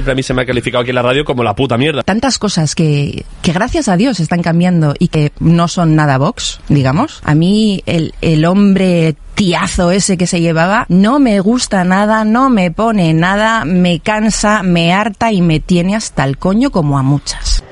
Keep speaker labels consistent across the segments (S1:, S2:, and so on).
S1: siempre a mí se me ha calificado aquí en la radio como la puta mierda.
S2: Tantas cosas que, que gracias a Dios están cambiando y que no son nada Vox, digamos. A mí el, el hombre tiazo ese que se llevaba no me gusta nada, no me pone nada, me cansa, me harta y me tiene hasta el coño como a muchas.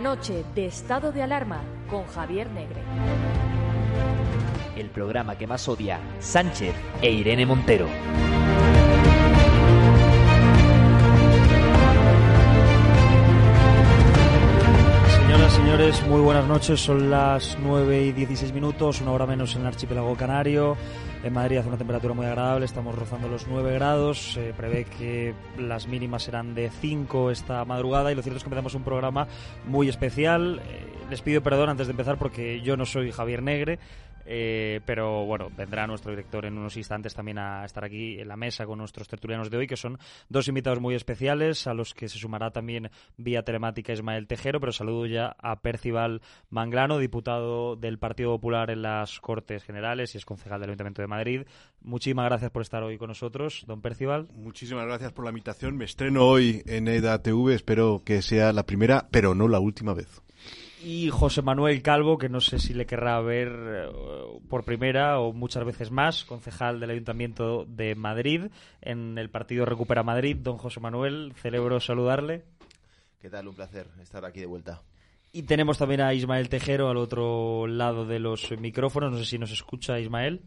S3: noche de estado de alarma con Javier Negre.
S4: El programa que más odia Sánchez e Irene Montero.
S5: Señoras, señores, muy buenas noches. Son las 9 y 16 minutos, una hora menos en el archipiélago canario. En Madrid hace una temperatura muy agradable, estamos rozando los 9 grados. Se prevé que las mínimas serán de 5 esta madrugada y lo cierto es que empezamos un programa muy especial. Eh, les pido perdón antes de empezar porque yo no soy Javier Negre. Eh, pero bueno, vendrá nuestro director en unos instantes también a estar aquí en la mesa con nuestros tertulianos de hoy, que son dos invitados muy especiales, a los que se sumará también vía telemática Ismael Tejero, pero saludo ya a Percival Manglano, diputado del Partido Popular en las Cortes Generales y es concejal del Ayuntamiento de Madrid. Muchísimas gracias por estar hoy con nosotros, don Percival.
S6: Muchísimas gracias por la invitación. Me estreno hoy en EDA TV. Espero que sea la primera, pero no la última vez.
S5: Y José Manuel Calvo, que no sé si le querrá ver eh, por primera o muchas veces más, concejal del Ayuntamiento de Madrid, en el partido Recupera Madrid. Don José Manuel, celebro saludarle.
S7: ¿Qué tal? Un placer estar aquí de vuelta.
S5: Y tenemos también a Ismael Tejero al otro lado de los micrófonos. No sé si nos escucha Ismael.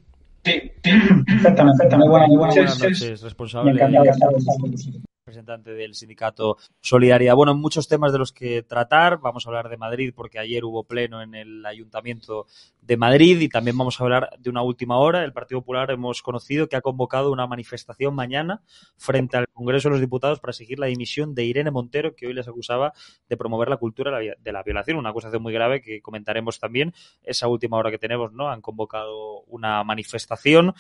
S8: Sí, perfectamente. Muy buenas, muy buenas
S5: Buenas
S8: noches.
S5: noches, responsable Representante del sindicato Solidaridad. Bueno, muchos temas de los que tratar. Vamos a hablar de Madrid porque ayer hubo pleno en el Ayuntamiento de Madrid y también vamos a hablar de una última hora. El Partido Popular hemos conocido que ha convocado una manifestación mañana frente al Congreso de los Diputados para exigir la dimisión de Irene Montero, que hoy les acusaba de promover la cultura de la violación, una acusación muy grave que comentaremos también. Esa última hora que tenemos, ¿no? Han convocado una manifestación.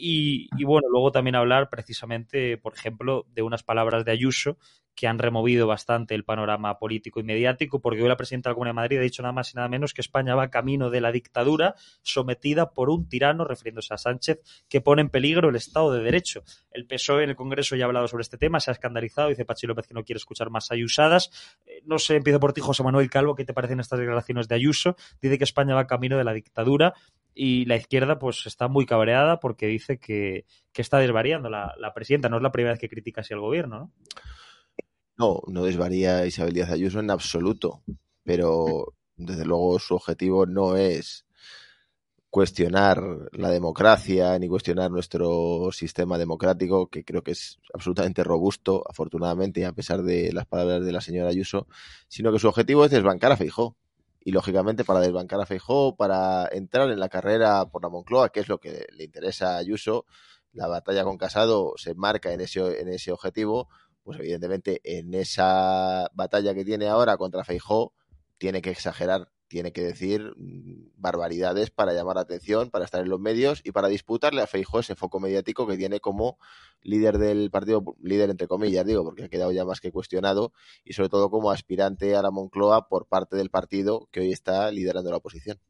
S5: Y, y bueno, luego también hablar precisamente, por ejemplo, de unas palabras de Ayuso que han removido bastante el panorama político y mediático, porque hoy la presidenta de la Comunidad de Madrid ha dicho nada más y nada menos que España va camino de la dictadura sometida por un tirano, refiriéndose a Sánchez, que pone en peligro el Estado de Derecho. El PSOE en el Congreso ya ha hablado sobre este tema, se ha escandalizado, dice Pachi López que no quiere escuchar más ayusadas. Eh, no sé, empiezo por ti, José Manuel Calvo, ¿qué te parecen estas declaraciones de Ayuso? Dice que España va camino de la dictadura y la izquierda pues está muy cabreada porque dice que, está desvariando la, la, presidenta. No es la primera vez que critica así al gobierno, ¿no?
S7: No, no desvaría Isabel Díaz Ayuso en absoluto, pero desde luego su objetivo no es cuestionar la democracia ni cuestionar nuestro sistema democrático, que creo que es absolutamente robusto, afortunadamente, a pesar de las palabras de la señora Ayuso, sino que su objetivo es desbancar a Feijó. Y lógicamente para desbancar a Feijó, para entrar en la carrera por la Moncloa, que es lo que le interesa a Ayuso, la batalla con Casado se marca en ese, en ese objetivo, pues evidentemente en esa batalla que tiene ahora contra Feijó, tiene que exagerar, tiene que decir mm, barbaridades para llamar la atención, para estar en los medios y para disputarle a Feijó ese foco mediático que tiene como líder del partido, líder entre comillas, digo, porque ha quedado ya más que cuestionado, y sobre todo como aspirante a la Moncloa por parte del partido que hoy está liderando la oposición.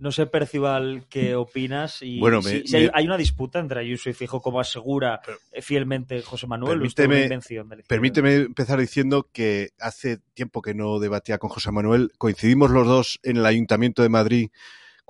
S5: No sé, Percival, qué opinas. Y
S6: bueno,
S5: si,
S6: me,
S5: si hay,
S6: me...
S5: hay, una disputa entre Ayuso y Fijo, como asegura Pero, fielmente José Manuel.
S6: Permíteme,
S5: invención de
S6: permíteme empezar diciendo que hace tiempo que no debatía con José Manuel. Coincidimos los dos en el Ayuntamiento de Madrid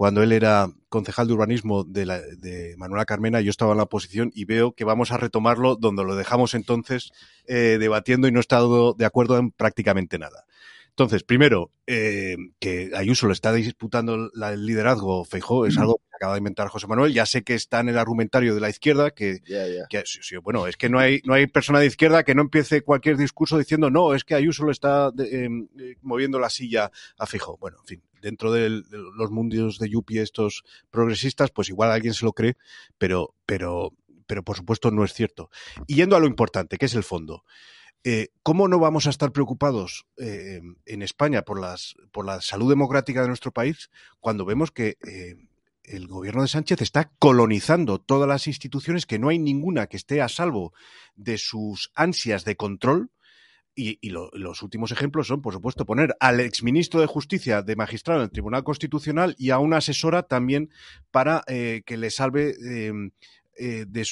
S6: cuando él era concejal de urbanismo de, la, de Manuela Carmena, yo estaba en la oposición y veo que vamos a retomarlo donde lo dejamos entonces eh, debatiendo y no he estado de acuerdo en prácticamente nada. Entonces, primero, eh, que Ayuso le está disputando la, el liderazgo Feijó es algo que acaba de inventar José Manuel. Ya sé que está en el argumentario de la izquierda, que,
S7: yeah, yeah.
S6: que sí, sí, bueno, es que no hay, no hay persona de izquierda que no empiece cualquier discurso diciendo, no, es que Ayuso le está de, eh, moviendo la silla a Feijó. Bueno, en fin, dentro de los mundos de Yupi estos progresistas, pues igual alguien se lo cree, pero, pero, pero por supuesto no es cierto. Y yendo a lo importante, que es el fondo. Eh, ¿Cómo no vamos a estar preocupados eh, en España por, las, por la salud democrática de nuestro país cuando vemos que eh, el gobierno de Sánchez está colonizando todas las instituciones, que no hay ninguna que esté a salvo de sus ansias de control? Y, y lo, los últimos ejemplos son, por supuesto, poner al exministro de Justicia de magistrado en el Tribunal Constitucional y a una asesora también para que le salve eh, de,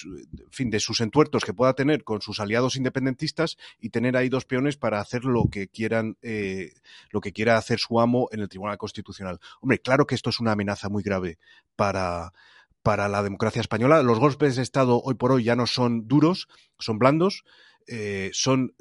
S6: fin, de sus entuertos que pueda tener con sus aliados independentistas y tener ahí dos peones para hacer lo que quieran, eh, lo que quiera hacer su amo en el Tribunal Constitucional. Hombre, claro que esto es una amenaza muy grave para, para la democracia española. Los golpes de Estado hoy por hoy ya no son duros, son blandos, eh, son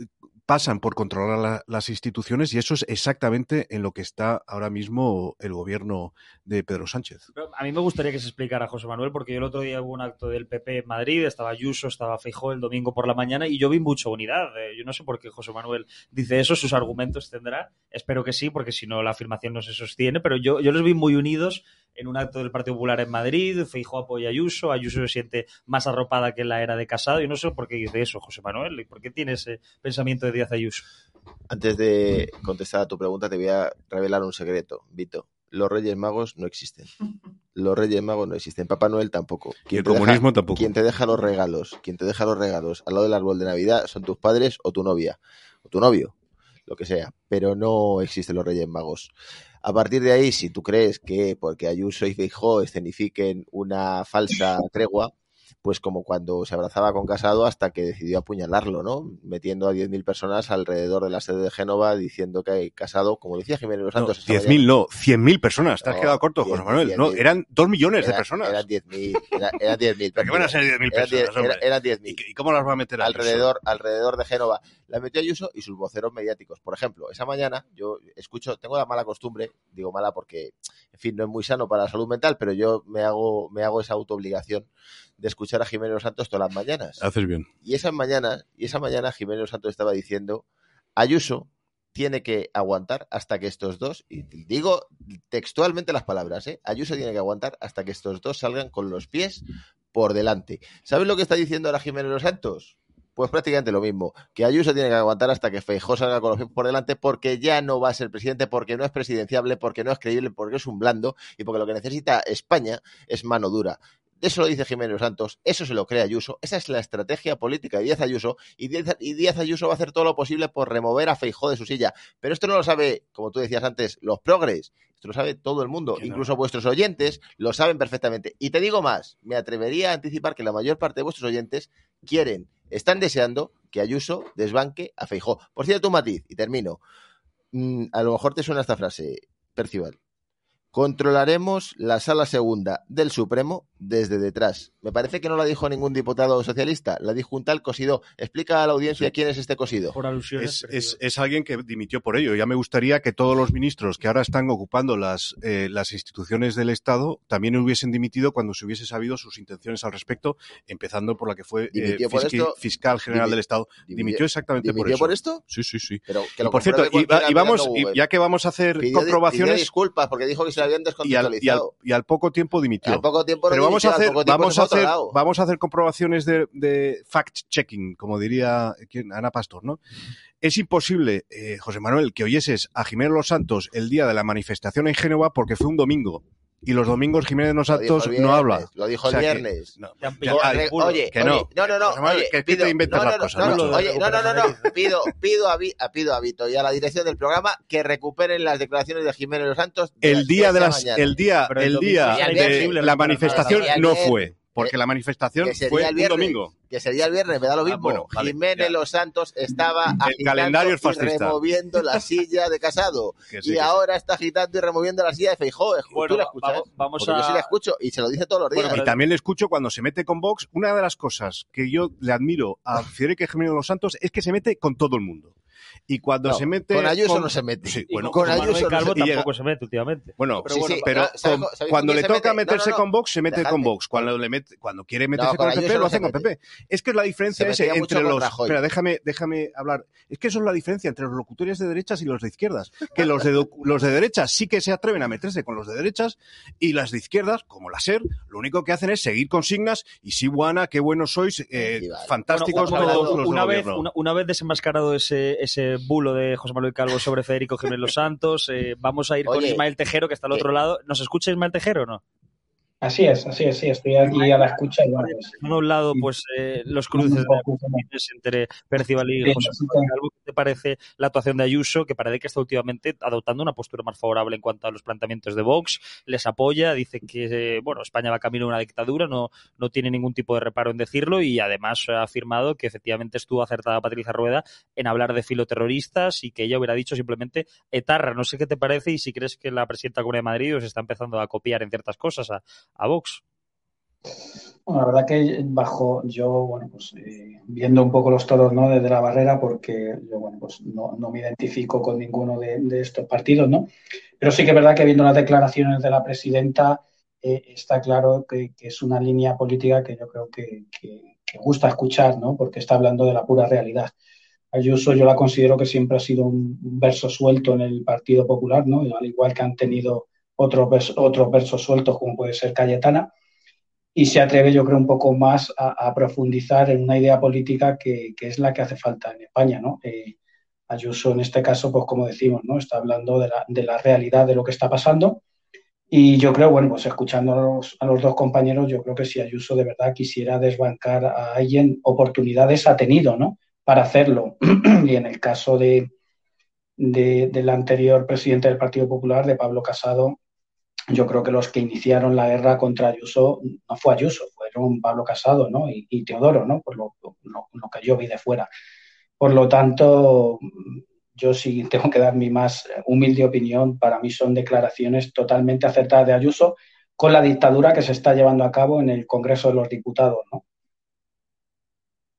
S6: pasan por controlar la, las instituciones y eso es exactamente en lo que está ahora mismo el gobierno de Pedro Sánchez.
S5: A mí me gustaría que se explicara José Manuel, porque yo el otro día hubo un acto del PP en Madrid, estaba Ayuso, estaba Feijó el domingo por la mañana y yo vi mucha unidad. Yo no sé por qué José Manuel dice eso, sus argumentos tendrá. Espero que sí, porque si no la afirmación no se sostiene, pero yo, yo los vi muy unidos en un acto del Partido Popular en Madrid, Feijó apoya a Ayuso, Ayuso se siente más arropada que en la era de Casado, y no sé por qué dice eso, José Manuel, y por qué tiene ese pensamiento de Díaz Ayuso.
S7: Antes de contestar a tu pregunta, te voy a revelar un secreto, Vito. Los Reyes Magos no existen. Los Reyes Magos no existen. Papá Noel tampoco.
S6: Quien el comunismo
S7: deja,
S6: tampoco.
S7: Quien te deja los regalos, quien te deja los regalos al lado del árbol de Navidad son tus padres o tu novia, o tu novio, lo que sea. Pero no existen los Reyes Magos. A partir de ahí, si tú crees que porque Ayuso y Feijó escenifiquen una falsa tregua, pues como cuando se abrazaba con Casado hasta que decidió apuñalarlo, ¿no? Metiendo a 10.000 personas alrededor de la sede de Génova diciendo que Casado, como decía Jiménez Los Santos...
S6: No, 10.000 no, 100.000 personas, te has no, quedado corto, 10, José Manuel. 10, no, eran 2 millones
S7: era,
S6: de personas.
S7: Eran 10.000, era, eran 10.000.
S6: ¿Pero qué van a ser 10.000 personas,
S7: Eran, eran 10.000.
S6: ¿Y, ¿Y cómo las va a meter
S7: alrededor, alrededor de Génova? La metió Ayuso y sus voceros mediáticos. Por ejemplo, esa mañana yo escucho, tengo la mala costumbre, digo mala porque, en fin, no es muy sano para la salud mental, pero yo me hago, me hago esa autoobligación de escuchar a Jiménez Santos todas las mañanas.
S6: Haces bien.
S7: Y esa mañana, y esa mañana Jiménez Santos estaba diciendo, Ayuso tiene que aguantar hasta que estos dos, y digo textualmente las palabras, ¿eh? Ayuso tiene que aguantar hasta que estos dos salgan con los pies por delante. ¿Sabes lo que está diciendo ahora Jiménez Los Santos? Pues prácticamente lo mismo, que Ayuso tiene que aguantar hasta que Feijó salga con los pies por delante porque ya no va a ser presidente, porque no es presidenciable, porque no es creíble, porque es un blando y porque lo que necesita España es mano dura Eso lo dice Jiménez Santos, eso se lo cree Ayuso, esa es la estrategia política de Díaz Ayuso y Díaz, y Díaz Ayuso va a hacer todo lo posible por remover a Feijó de su silla. Pero esto no lo sabe, como tú decías antes, los progres, esto lo sabe todo el mundo, incluso vuestros oyentes lo saben perfectamente. Y te digo más, me atrevería a anticipar que la mayor parte de vuestros oyentes quieren, están deseando que Ayuso desbanque a Feijó. Por cierto, un matiz, y termino. Mm, a lo mejor te suena esta frase, Percival. Controlaremos la sala segunda del Supremo desde detrás. Me parece que no la dijo ningún diputado socialista, la dijo un tal Cosido. Explica a la audiencia quién es este Cosido.
S5: Por alusiones.
S6: Es, es, es, alguien que dimitió por ello. Ya me gustaría que todos los ministros que ahora están ocupando las, eh, las instituciones del Estado también hubiesen dimitido cuando se hubiese sabido sus intenciones al respecto, empezando por la que fue eh, fiscal,
S7: esto?
S6: fiscal general del Estado. Dimitió, exactamente por
S7: ¿Dimitió
S6: eso.
S7: por esto?
S6: Sí, sí, sí.
S7: Pero que
S6: Y
S7: lo
S6: por cierto, y, y vamos, y ya que vamos a hacer
S7: Pidió
S6: comprobaciones.
S7: pidió disculpas porque dijo que se habían
S6: y al, y, al,
S7: descontextualizado.
S6: y al poco tiempo dimitió.
S7: Al poco tiempo no
S6: Pero vamos a hacer, vamos a hacer,
S7: lado.
S6: vamos a hacer comprobaciones de, de fact-checking, como diría. Ana Pastor, ¿no? Es imposible, eh, José Manuel, que oyeses a Jiménez Los Santos el día de la manifestación en Génova porque fue un domingo. Y los domingos Jiménez Los
S7: Lo dijo
S6: Santos no habla.
S7: Lo dijo
S6: O sea
S7: el
S6: que-
S7: viernes.
S6: no, ah,
S5: el
S7: Oye,
S6: que no.
S7: oye, no, no, no, oye,
S6: que- que
S7: pido-
S6: te inventas
S7: no,
S6: las
S7: no,
S6: cosas,
S7: no, no, oye, no, no, no, no, pido, pido a, Vi- a- pido a Vito y a la dirección del programa que recuperen las declaraciones de Jiménez Los Santos de
S6: El día
S7: 10
S6: de
S7: la
S6: las,
S7: mañana.
S6: el día,
S5: Pero el
S6: el
S5: domingo
S6: día
S7: sería
S6: de
S7: imposible
S6: la
S5: recuperar
S6: manifestación no fue, porque la manifestación
S7: que sería
S6: fue
S7: el
S6: un
S7: viernes,
S6: domingo.
S7: que sería el viernes, me da lo
S6: Ah,
S7: mismo.
S6: bueno, vale,
S7: Jiménez
S6: ya.
S7: Los Santos estaba agitando
S6: calendario es
S7: y removiendo la silla de Casado.
S6: Sí,
S7: y
S6: sí.
S7: ahora está agitando y removiendo la silla de Feijó.
S5: Bueno,
S7: ¿Tú la escuchas?
S5: vamos- vamos
S7: Porque yo
S5: a-
S7: sí la escucho y se lo dice todos los días.
S6: y también le escucho cuando se mete con Vox. Una de las cosas que yo le admiro a Federico Jiménez Los Santos es que se mete con todo el mundo. Y cuando
S7: No,
S6: se mete.
S7: con Ayuso no se mete.
S6: Sí, bueno,
S5: con,
S7: con Ayuso no
S5: Calvo
S6: se- y llega-
S5: tampoco se mete últimamente.
S6: Bueno,
S7: Pero
S6: sí,
S7: bueno,
S6: sí, pero
S7: pero ¿sabes
S6: con-
S7: con-
S6: cuando
S7: con
S6: le toca
S7: mete?
S6: Meterse
S7: no, no.
S6: con Vox, se mete
S7: Dejadme.
S6: con Vox. Cuando, le mete, cuando quiere meterse
S7: con
S6: con el PP,
S7: no
S6: lo hace con. PP. Es que es la diferencia
S7: mucho
S6: entre
S7: con
S6: los. Espera, déjame, déjame hablar. Es que eso es la diferencia entre los locutores de derechas y los de izquierdas. Que los de, los de derechas sí que se atreven a meterse con los de derechas y las de izquierdas, como la SER, lo único que hacen es seguir consignas y sí, buena, qué buenos sois, eh, fantásticos
S5: Bueno, un
S6: todos los
S5: una vez, una, una vez desenmascarado ese, ese bulo de José Manuel Calvo sobre Federico Jiménez Los Santos, eh, vamos a ir con Ismael Tejero, que está al otro lado. ¿Nos escucha Ismael Tejero o no?
S8: Así es, así es, sí, estoy aquí a la escucha y bueno, pues,
S5: Por un lado, pues eh, los cruces de entre Percival y José Calvo. ¿Qué te parece la actuación de Ayuso, que parece que está últimamente adoptando una postura más favorable en cuanto a los planteamientos de Vox? Les apoya, dice que eh, bueno España va camino a una dictadura, no, no tiene ningún tipo de reparo en decirlo y además ha afirmado que efectivamente estuvo acertada Patricia Rueda en hablar de filoterroristas y que ella hubiera dicho simplemente etarra. No sé qué te parece y si crees que la presidenta de la Comunidad de Madrid os está empezando a copiar en ciertas cosas a, a Vox.
S8: Bueno, la verdad que bajo yo, bueno, pues eh, viendo un poco los toros, ¿no? Desde la barrera, porque yo, bueno, pues no, no me identifico con ninguno de, de estos partidos, ¿no? Pero sí que es verdad que viendo las declaraciones de la presidenta, eh, está claro que, que es una línea política que yo creo que, que- que gusta escuchar, ¿no? Porque está hablando de la pura realidad. Ayuso yo la considero que siempre ha sido un verso suelto en el Partido Popular, ¿no? Al igual que han tenido otros vers- otros versos sueltos, como puede ser Cayetana y se atreve, yo creo, un poco más a, a profundizar en una idea política que, que es la que hace falta en España, ¿no? Eh, Ayuso, en este caso, pues como decimos, ¿no? Está hablando de la, de la realidad de lo que está pasando. Y yo creo, bueno, pues escuchando a los, a los dos compañeros, yo creo que si Ayuso de verdad quisiera desbancar a alguien, oportunidades ha tenido, ¿no? Para hacerlo. y en el caso de, de- del anterior presidente del Partido Popular, de Pablo Casado, yo creo que los que iniciaron la guerra contra Ayuso no fue Ayuso, fueron Pablo Casado ¿no? y, Teodoro, ¿no? por lo- lo que yo vi de fuera. Por lo tanto, yo sí tengo que dar mi más humilde opinión. Para mí son declaraciones totalmente acertadas de Ayuso con la dictadura que se está llevando a cabo en el Congreso de los Diputados. ¿no?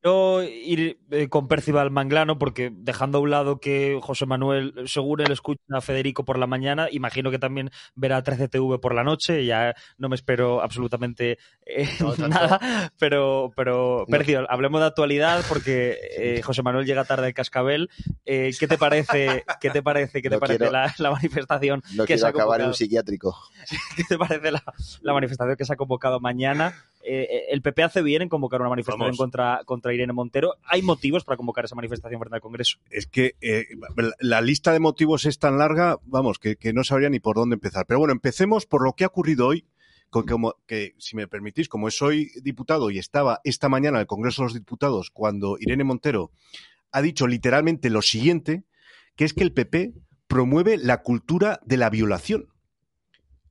S5: Yo ir eh, con Percival Manglano, porque dejando a un lado que José Manuel, según él escucha a Federico por la mañana, imagino que también verá 13TV por la noche, ya no me espero absolutamente eh,
S7: No,
S5: nada, pero, pero Percival, hablemos de actualidad, porque eh, José Manuel llega tarde al cascabel. Eh, ¿Qué te parece, qué te parece, qué te
S7: No
S5: parece
S7: quiero-
S5: la, la manifestación
S7: No
S5: que se
S7: quiero
S5: ha
S7: acabar en un psiquiátrico.
S5: ¿Qué te parece la, la manifestación que se ha convocado mañana? Eh, el PP hace bien en convocar una manifestación contra, contra Irene Montero. ¿Hay motivos para convocar esa manifestación frente al Congreso?
S6: Es que eh, la- la lista de motivos es tan larga, vamos, que, que no sabría ni por dónde empezar. Pero bueno, empecemos por lo que ha ocurrido hoy, como, que, si me permitís, como soy diputado y estaba esta mañana en el Congreso de los Diputados cuando Irene Montero ha dicho literalmente lo siguiente, que es que el PP promueve la cultura de la violación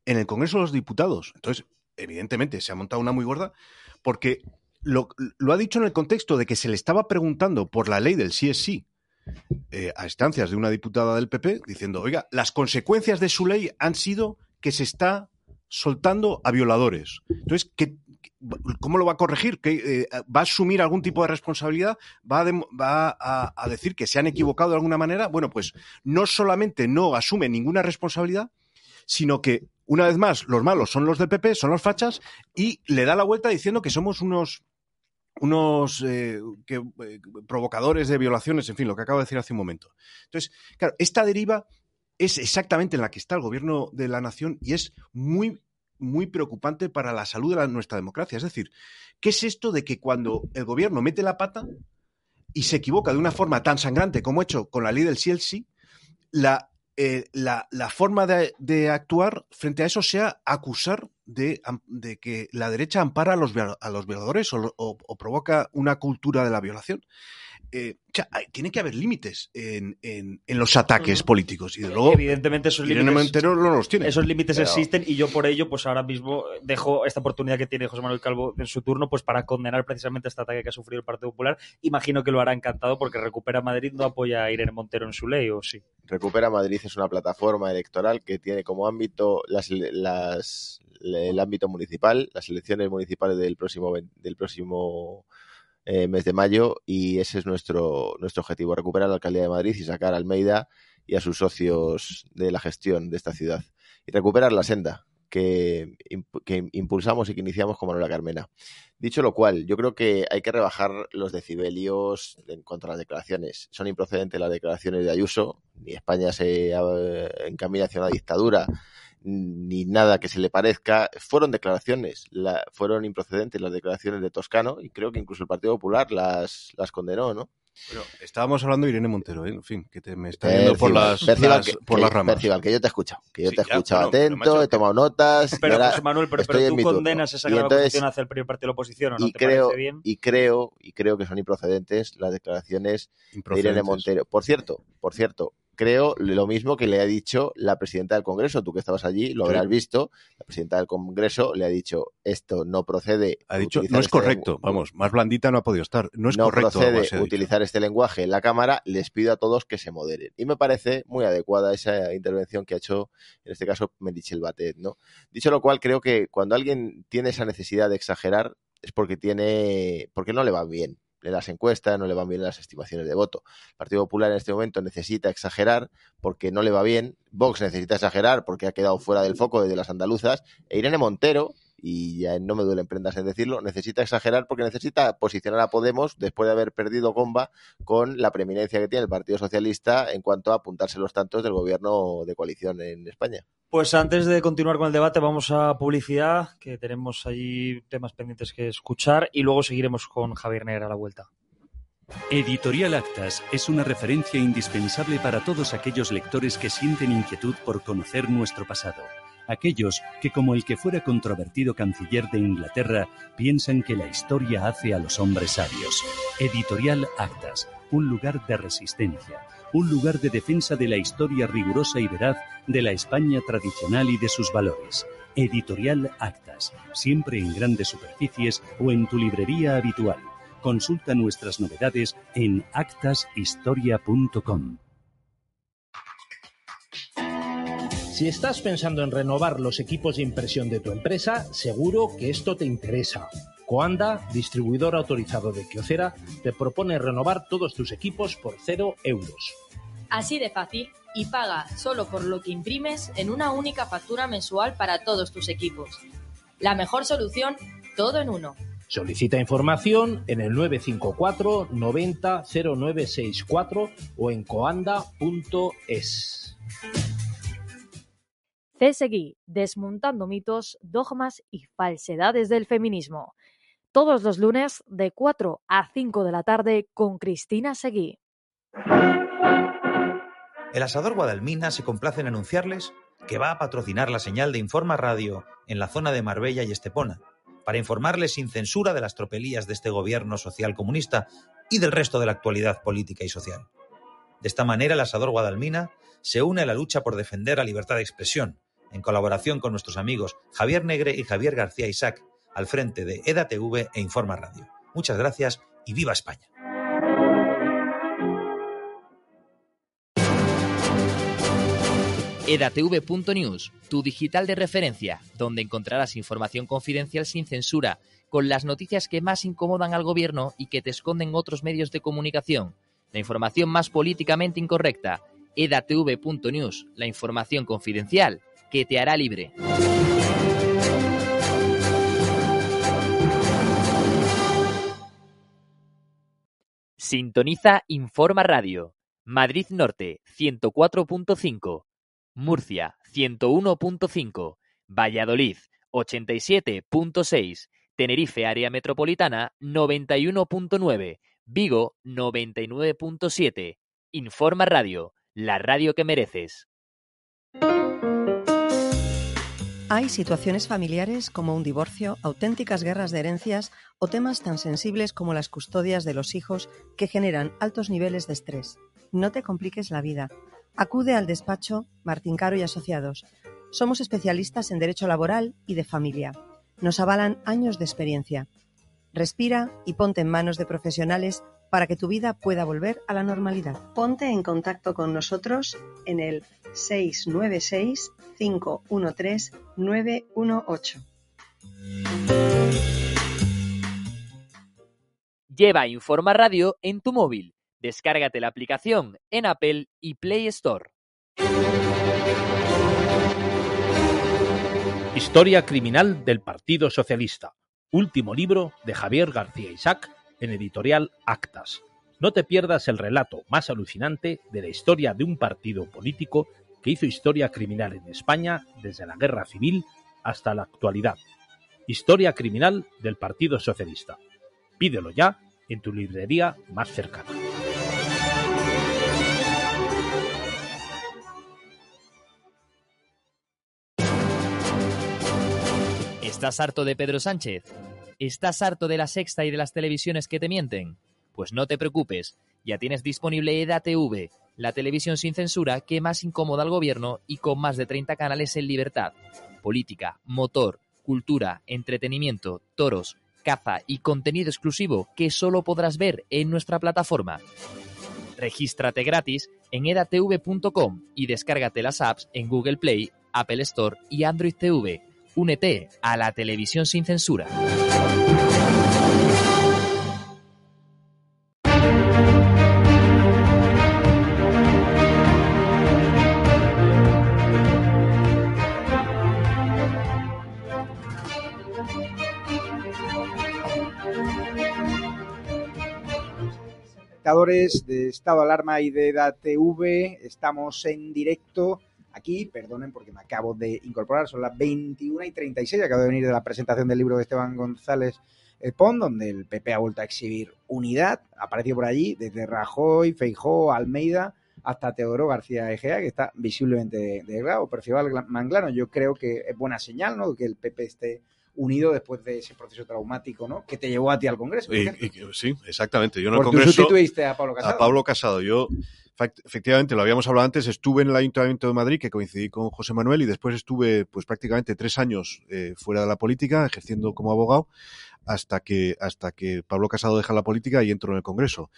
S6: en el Congreso de los Diputados. Entonces, evidentemente, se ha montado una muy gorda porque lo, ha dicho en el contexto de que se le estaba preguntando por la ley del sí es sí eh, a instancias de una diputada del PP diciendo, oiga, las consecuencias de su ley han sido que se está soltando a violadores. Entonces, ¿qué, ¿cómo lo va a corregir? Eh, ¿Va a asumir algún tipo de responsabilidad? ¿Va, a, va a, decir que se han equivocado de alguna manera? Bueno, pues no solamente no asume ninguna responsabilidad, sino que, una vez más, los malos son los del PP, son los fachas, y le da la vuelta diciendo que somos unos unos eh, que, eh, provocadores de violaciones, en fin, lo que acabo de decir hace un momento. Entonces, claro, esta deriva es exactamente en la que está el gobierno de la nación y es muy, muy preocupante para la salud de nuestra democracia. Es decir, ¿qué es esto de que cuando el gobierno mete la pata y se equivoca de una forma tan sangrante como ha hecho con la ley del CLC, la, eh, la, la, forma de, de, actuar frente a eso sea acusar de, de, que la derecha ampara a los, a los violadores o, o, o, provoca una cultura de la violación eh, tiene que haber límites en, en, en los ataques políticos. Y de luego,
S5: evidentemente esos límites,
S6: no los tiene.
S5: Esos límites existen y yo por ello, pues ahora mismo dejo esta oportunidad que tiene José Manuel Calvo en su turno, pues para condenar precisamente este ataque que ha sufrido el Partido Popular. Imagino que lo hará encantado porque Recupera Madrid no apoya a Irene Montero en su ley, ¿o sí?
S7: Recupera Madrid es una plataforma electoral que tiene como ámbito las, las, el ámbito municipal, las elecciones municipales del próximo del próximo eh, mes de mayo y ese es nuestro, nuestro objetivo, recuperar la alcaldía de Madrid y sacar a Almeida y a sus socios de la gestión de esta ciudad y recuperar la senda que, que impulsamos y que iniciamos con Manuela Carmena. Dicho lo cual, yo creo que hay que rebajar los decibelios en cuanto a las declaraciones. Son improcedentes las declaraciones de Ayuso, ni España se eh, encamina hacia una dictadura ni nada que se le parezca. Fueron declaraciones, la, fueron improcedentes las declaraciones de Toscano y creo que incluso el Partido Popular las, las condenó, ¿no?
S6: Pero estábamos hablando de Irene Montero, ¿eh? en fin, que te, me está yendo por las, las,
S7: que,
S6: por
S7: que,
S6: las ramas.
S7: Percival, que yo te he escuchado, que yo sí, te he escuchado atento, bueno, he tomado notas.
S5: Pero, José Manuel, pero, pero tú condenas esa declaración hacia el primer partido de la oposición, ¿o no
S7: y
S5: te
S7: creo,
S5: parece bien?
S7: Y creo, y creo que son improcedentes las declaraciones de Irene Montero. Por cierto, por cierto, creo lo mismo que le ha dicho la presidenta del Congreso. Tú que estabas allí lo habrás visto. La presidenta del Congreso le ha dicho esto no procede.
S6: Ha dicho no es este correcto. Vamos, más blandita no ha podido estar. No es
S7: no
S6: correcto.
S7: procede utilizar este lenguaje en la Cámara. Les pido a todos que se moderen. Y me parece muy adecuada esa intervención que ha hecho, en este caso, Merichel Batet. ¿no? Dicho lo cual, creo que cuando alguien tiene esa necesidad de exagerar es porque tiene, porque no le va bien en las encuestas, no le van bien las estimaciones de voto. El Partido Popular en este momento necesita exagerar porque no le va bien, Vox necesita exagerar porque ha quedado fuera del foco de las andaluzas, e Irene Montero, y ya no me duelen prendas en decirlo, necesita exagerar porque necesita posicionar a Podemos después de haber perdido comba con la preeminencia que tiene el Partido Socialista en cuanto a apuntarse los tantos del gobierno de coalición en España.
S5: Pues antes de continuar con el debate vamos a publicidad, que tenemos allí temas pendientes que escuchar y luego seguiremos con Javier Negra a la vuelta.
S9: Editorial Actas es una referencia indispensable para todos aquellos lectores que sienten inquietud por conocer nuestro pasado. Aquellos que, como el que fuera controvertido canciller de Inglaterra, piensan que la historia hace a los hombres sabios. Editorial Actas, un lugar de resistencia, un lugar de defensa de la historia rigurosa y veraz de la España tradicional y de sus valores. Editorial Actas, siempre en grandes superficies o en tu librería habitual. Consulta nuestras novedades en actashistoria.com.
S10: Si estás pensando en renovar los equipos de impresión de tu empresa, seguro que esto te interesa. Coanda, distribuidor autorizado de Kyocera, te propone renovar todos tus equipos por cero euros.
S3: Así de fácil y paga solo por lo que imprimes en una única factura mensual para todos tus equipos. La mejor solución, todo en uno.
S10: Solicita información en el 954 90 0964 o en coanda.es.
S3: CSGI, desmontando mitos, dogmas y falsedades del feminismo. Todos los lunes de 4 a 5 de la tarde con Cristina Seguí.
S11: El asador Guadalmina se complace en anunciarles que va a patrocinar la señal de Informa Radio en la zona de Marbella y Estepona, para informarles sin censura de las tropelías de este gobierno social comunista y del resto de la actualidad política y social. De esta manera, el asador Guadalmina se une a la lucha por defender la libertad de expresión, en colaboración con nuestros amigos Javier Negre y Javier García Isaac, al frente de EDATV e Informa Radio. Muchas gracias y viva España.
S4: edatv.news, tu digital de referencia, donde encontrarás información confidencial sin censura, con las noticias que más incomodan al gobierno y que te esconden otros medios de comunicación. La información más políticamente incorrecta. edatv.news, la información confidencial que te hará libre. Sintoniza Informa Radio. Madrid Norte 104.5. Murcia 101.5, Valladolid 87.6, Tenerife Área Metropolitana 91.9, Vigo 99.7. Informa Radio, la radio que mereces.
S12: Hay situaciones familiares como un divorcio, auténticas guerras de herencias o temas tan sensibles como las custodias de los hijos que generan altos niveles de estrés. No te compliques la vida. Acude al despacho Martín Caro y Asociados. Somos especialistas en derecho laboral y de familia. Nos avalan años de experiencia. Respira y ponte en manos de profesionales para que tu vida pueda volver a la normalidad. Ponte en contacto con nosotros en el 696-513-918.
S4: Lleva Informa Radio en tu móvil Descárgate la aplicación en Apple y Play Store.
S10: Historia criminal del Partido Socialista. Último libro de Javier García Isaac en editorial Actas. No te pierdas el relato más alucinante de la historia de un partido político que hizo historia criminal en España desde la Guerra Civil hasta la actualidad. Historia criminal del Partido Socialista. Pídelo ya en tu librería más cercana.
S4: ¿Estás harto de Pedro Sánchez? ¿Estás harto de la sexta y de las televisiones que te mienten? Pues no te preocupes, ya tienes disponible EDATV, la televisión sin censura que más incomoda al gobierno y con más de 30 canales en libertad. Política, motor, cultura, entretenimiento, toros, caza y contenido exclusivo que solo podrás ver en nuestra plataforma. Regístrate gratis en edatv.com y descárgate las apps en Google Play, Apple Store y Android TV Únete a la televisión sin censura.
S13: de Estado Alarma y de TV, estamos en directo aquí, perdonen porque me acabo de incorporar, son las 21 y 36, acabo de venir de la presentación del libro de Esteban González Pon, donde el PP ha vuelto a exhibir unidad, apareció por allí desde Rajoy, Feijó, Almeida, hasta Teodoro García Egea, que está visiblemente de grado, Percival Manglano. Yo creo que es buena señal, ¿no? Que el PP esté unido después de ese proceso traumático, ¿no? Que te llevó a ti al Congreso.
S6: sí, exactamente. Yo en el Congreso.
S13: sustituiste a Pablo Casado.
S6: A Pablo Casado. Yo efectivamente, lo habíamos hablado antes, estuve en el Ayuntamiento de Madrid, que coincidí con José Manuel, y después estuve pues prácticamente tres años eh, fuera de la política, ejerciendo como abogado, hasta que, hasta que Pablo Casado deja la política y entro en el Congreso.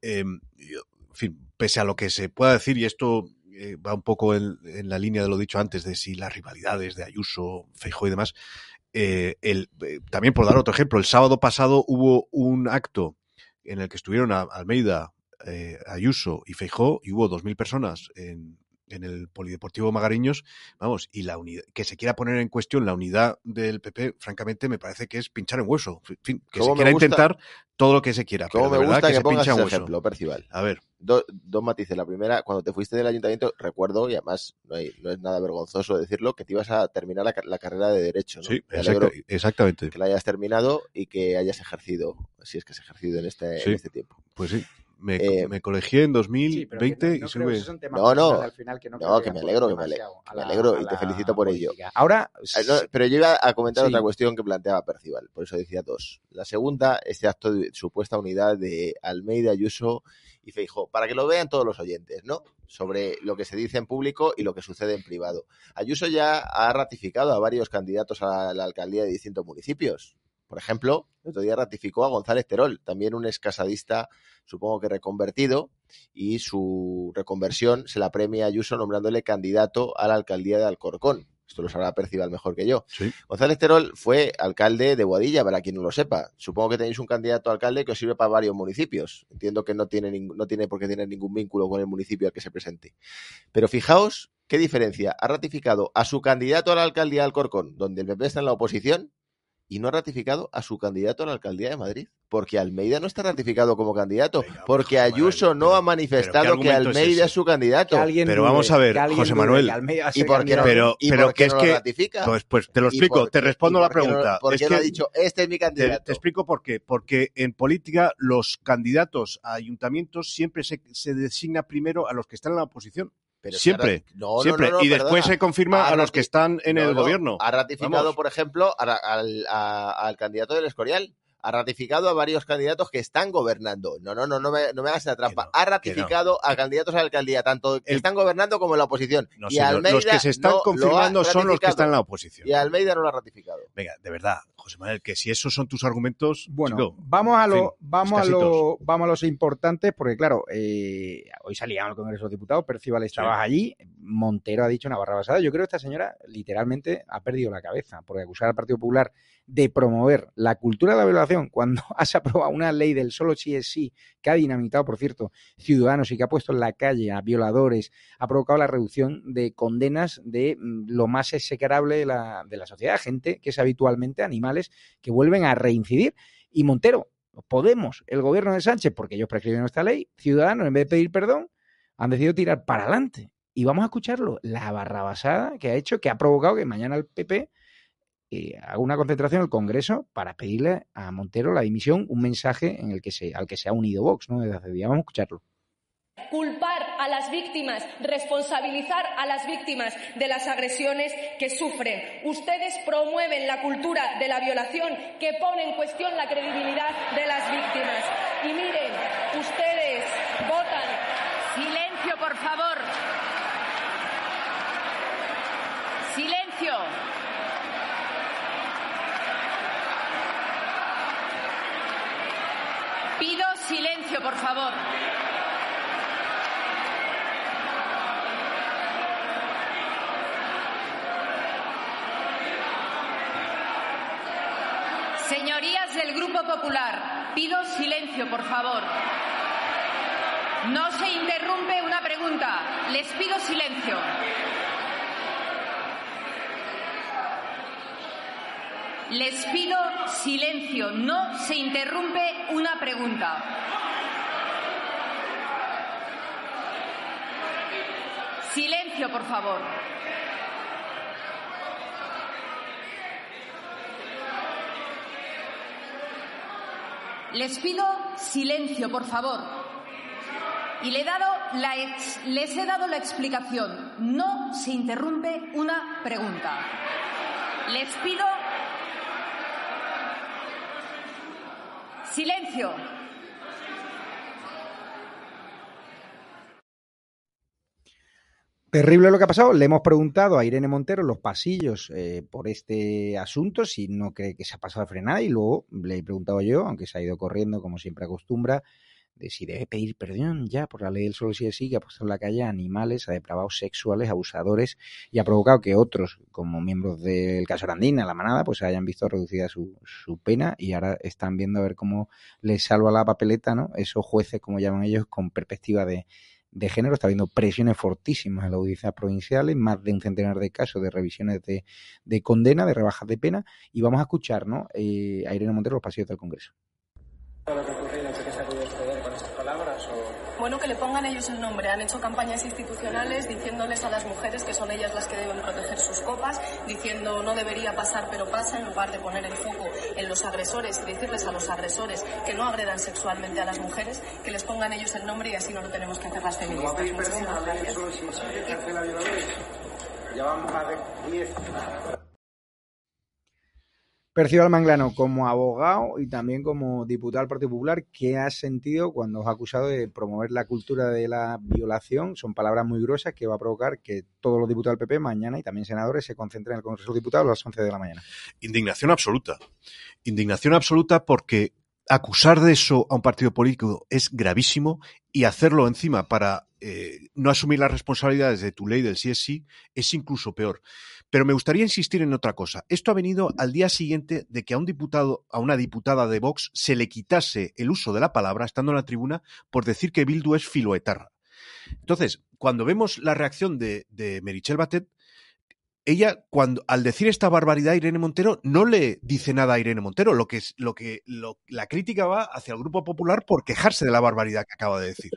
S6: Em, en fin, pese a lo que se pueda decir, y esto eh, va un poco en, la línea de lo dicho antes, de si las rivalidades de Ayuso, Feijóo y demás, eh, el, también por dar otro ejemplo, el sábado pasado hubo un acto en el que estuvieron a Almeida, eh, Ayuso y Feijó y hubo 2.000 personas en, en el Polideportivo Magariños, vamos, y la unidad, que se quiera poner en cuestión la unidad del PP, francamente, me parece que es pinchar en hueso. En fin, que se quiera intentar todo lo que se quiera.
S7: Pero
S6: me
S7: gusta
S6: que,
S7: se pongas
S6: pincha
S7: ese ejemplo, Percival.
S6: A ver.
S7: dos matices. La primera, cuando te fuiste del ayuntamiento, recuerdo, y además no, hay, no es nada vergonzoso decirlo, que te ibas a terminar la, carrera de Derecho. ¿no?
S6: Sí, exactamente.
S7: Que la hayas terminado y que hayas ejercido, si es que has ejercido en este, en este tiempo.
S6: Pues sí Me,
S7: Eh,
S6: me colegié en 2020 y sube.
S7: No, no,
S13: al final que no
S7: no,
S13: creo
S7: que
S13: que
S7: me alegro, que me, ale- que me alegro y te felicito por ello.
S13: Ahora,
S7: no, pero yo iba a comentar
S13: Sí.
S7: otra cuestión que planteaba Percival, por eso decía dos. La segunda, este acto de supuesta unidad de Almeida, Ayuso y Feijó, para que lo vean todos los oyentes, ¿no? Sobre lo que se dice en público y lo que sucede en privado. Ayuso ya ha ratificado a varios candidatos a la alcaldía de distintos municipios. Por ejemplo, el otro día ratificó a González Terol, también un excasadista, supongo que reconvertido, y su reconversión se la premia a Ayuso nombrándole candidato a la alcaldía de Alcorcón. Esto lo sabrá Percival mejor que yo. González Terol fue alcalde de Boadilla, para quien no lo sepa. Supongo que tenéis un candidato a alcalde que os sirve para varios municipios. Entiendo que no tiene, no tiene por qué tener ningún vínculo con el municipio al que se presente. Pero fijaos qué diferencia. Ha ratificado a su candidato a la alcaldía de Alcorcón, donde el PP está en la oposición, y no ha ratificado a su candidato a la alcaldía de Madrid. Porque Almeida no está ratificado como candidato. porque Ayuso no ha manifestado que
S6: es
S7: Almeida es su candidato.
S6: Pero vamos a ver, José Manuel.
S7: ¿Y por qué no.
S6: Pero, que es que.
S7: ratifica?
S6: Pues, pues te lo
S7: ¿Y
S6: explico,
S7: por
S6: te respondo la
S7: no-
S6: pregunta.
S7: ¿Por
S6: Es
S7: qué no ha dicho, este es mi
S6: Te,
S7: candidato?
S6: te explico por qué. Porque en política los candidatos a ayuntamientos siempre se, se designa primero a los que están en la oposición.
S7: Pero
S6: siempre.
S7: no,
S6: siempre.
S7: no, no,
S6: y después se confirma a los que están en el
S7: no.
S6: gobierno.
S7: Ha ratificado,
S6: Vamos.
S7: por ejemplo, a- al, a- al candidato del Escorial. Ha ratificado a varios candidatos que están gobernando. No, no, no, no me, no me hagas la trampa. ha ratificado a candidatos a la alcaldía, tanto que están gobernando como en la oposición.
S6: No,
S7: y
S6: señor,
S7: Almeida
S6: los que se están
S7: no lo ha
S6: confirmando son los que
S7: ratificado.
S6: están en la oposición.
S7: Y Almeida no lo ha ratificado.
S6: Venga, de verdad, José Manuel, que si esos son tus argumentos,
S13: Bueno,
S6: chico,
S13: vamos a
S6: en
S13: lo,
S6: fin,
S13: vamos a lo, vamos a los importantes, porque claro, eh, hoy salía al Congreso de los Diputados, Percival estabas allí, Montero ha dicho una barra basada. Yo creo que esta señora literalmente ha perdido la cabeza, porque acusar al Partido Popular de promover la cultura de la violación cuando has aprobado una ley del solo sí es sí, que ha dinamitado, por cierto, ciudadanos y que ha puesto en la calle a violadores, ha provocado la reducción de condenas de mm, lo más execrable de la, de la sociedad, gente que es habitualmente animales que vuelven a reincidir. Y Montero, Podemos, el gobierno de Sánchez, porque ellos prescribieron esta ley, Ciudadanos, en vez de pedir perdón, han decidido tirar para adelante. Y vamos a escucharlo, la barrabasada que ha hecho, que ha provocado que mañana el PP eh, haga una concentración en el Congreso para pedirle a Montero la dimisión, un mensaje en el que se, al que se ha unido Vox, ¿no? Desde hace días. Vamos a escucharlo.
S14: culpar a las víctimas, responsabilizar a las víctimas de las agresiones que sufren. Ustedes promueven la cultura de la violación que pone en cuestión la credibilidad de las víctimas. Y miren, ustedes votan.
S15: Silencio, por favor. Silencio. Pido silencio, por favor. Señorías del Grupo Popular, pido silencio, por favor. No se interrumpe una pregunta. Les pido silencio. Les pido silencio. No se interrumpe una pregunta. Silencio, por favor. Les pido silencio, por favor. Y les he dado la explicación. No se interrumpe una pregunta. Les pido silencio.
S13: Terrible lo que ha pasado. Le hemos preguntado a Irene Montero los pasillos eh, por este asunto, si no cree que se ha pasado de frenada, y luego le he preguntado yo, aunque se ha ido corriendo como siempre acostumbra, de si debe pedir perdón ya por la ley del solo sí es sí, que ha puesto en la calle a animales, a depravados sexuales, abusadores, y ha provocado que otros, como miembros del caso Arandina, la manada, pues hayan visto reducida su, su pena y ahora están viendo a ver cómo les salva la papeleta, ¿no? Esos jueces, como llaman ellos, con perspectiva de, de género, está habiendo presiones fortísimas en las audiencias provinciales, más de un centenar de casos de revisiones de, de condena, de rebajas de pena, y vamos a escuchar ¿no? eh, a Irene Montero los pasillos del Congreso.
S16: Todo lo que ha ocurrido, sé que se ha podido
S17: exceder con estas palabras? O...
S14: Bueno, que le pongan ellos el nombre. Han hecho campañas institucionales diciéndoles a las mujeres que son ellas las que deben proteger sus copas, diciendo no debería pasar pero pasa, en lugar de poner el foco en los agresores y decirles a los agresores que no agredan sexualmente a las mujeres, que les pongan ellos el nombre y así no lo tenemos que hacer las feministas. Muchísimas gracias.
S13: Llevamos más de 10. Percibo al Manglano como abogado y también como diputado del Partido Popular, ¿qué has sentido cuando os ha acusado de promover la cultura de la violación? Son palabras muy gruesas que va a provocar que todos los diputados del PP mañana y también senadores se concentren en el Congreso de Diputados a las 11 de la mañana.
S6: Indignación absoluta. Indignación absoluta porque acusar de eso a un partido político es gravísimo y hacerlo encima para eh, no asumir las responsabilidades de tu ley del sí sí es incluso peor. Pero me gustaría insistir en otra cosa. Esto ha venido al día siguiente de que a un diputado, a una diputada de Vox, se le quitase el uso de la palabra estando en la tribuna por decir que Bildu es filoetarra. Entonces, cuando vemos la reacción de, de Merichel Batet, ella, cuando, al decir esta barbaridad a Irene Montero, no le dice nada a Irene Montero. Lo que, lo que la crítica va hacia el Grupo Popular por quejarse de la barbaridad que acaba de decir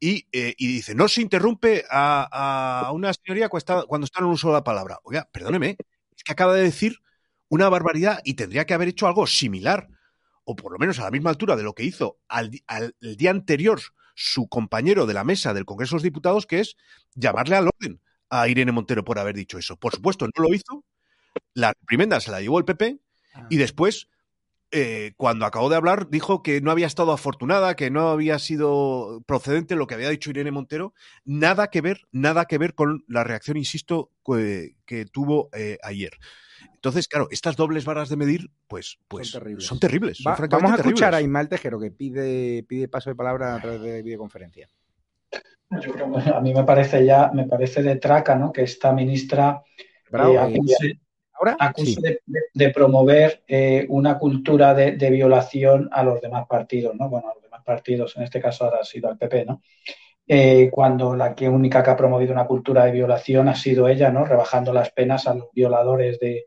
S6: y, eh, y, dice, no se interrumpe a, a una señoría cuando está, en un uso de la palabra. Oiga, perdóneme, es que acaba de decir una barbaridad y tendría que haber hecho algo similar, o por lo menos a la misma altura de lo que hizo al, al el día anterior su compañero de la mesa del Congreso de los Diputados, que es llamarle al orden a Irene Montero por haber dicho eso. Por supuesto, no lo hizo, la reprimenda se la llevó el PP y después eh, cuando acabó de hablar, dijo que no había estado afortunada, que no había sido procedente lo que había dicho Irene Montero. Nada que ver, nada que ver con la reacción, insisto, que, que tuvo eh, ayer. Entonces, claro, estas dobles varas de medir, pues, pues son terribles. Son terribles
S13: Va,
S6: son
S13: vamos a escuchar
S6: terribles.
S13: a Ismael Tejero, que pide, pide paso de palabra a través de videoconferencia.
S8: Yo creo que a mí me parece ya, me parece de traca, ¿no? Que esta ministra
S13: Bravo,
S8: eh, acuse, ¿Ahora? acuse sí. de, de, promover eh, una cultura de, de, violación a los demás partidos, ¿no? Bueno, a los demás partidos, en este caso ahora ha sido al PP, ¿no? Eh, cuando la que única que ha promovido una cultura de violación ha sido ella, ¿no? Rebajando las penas a los violadores de,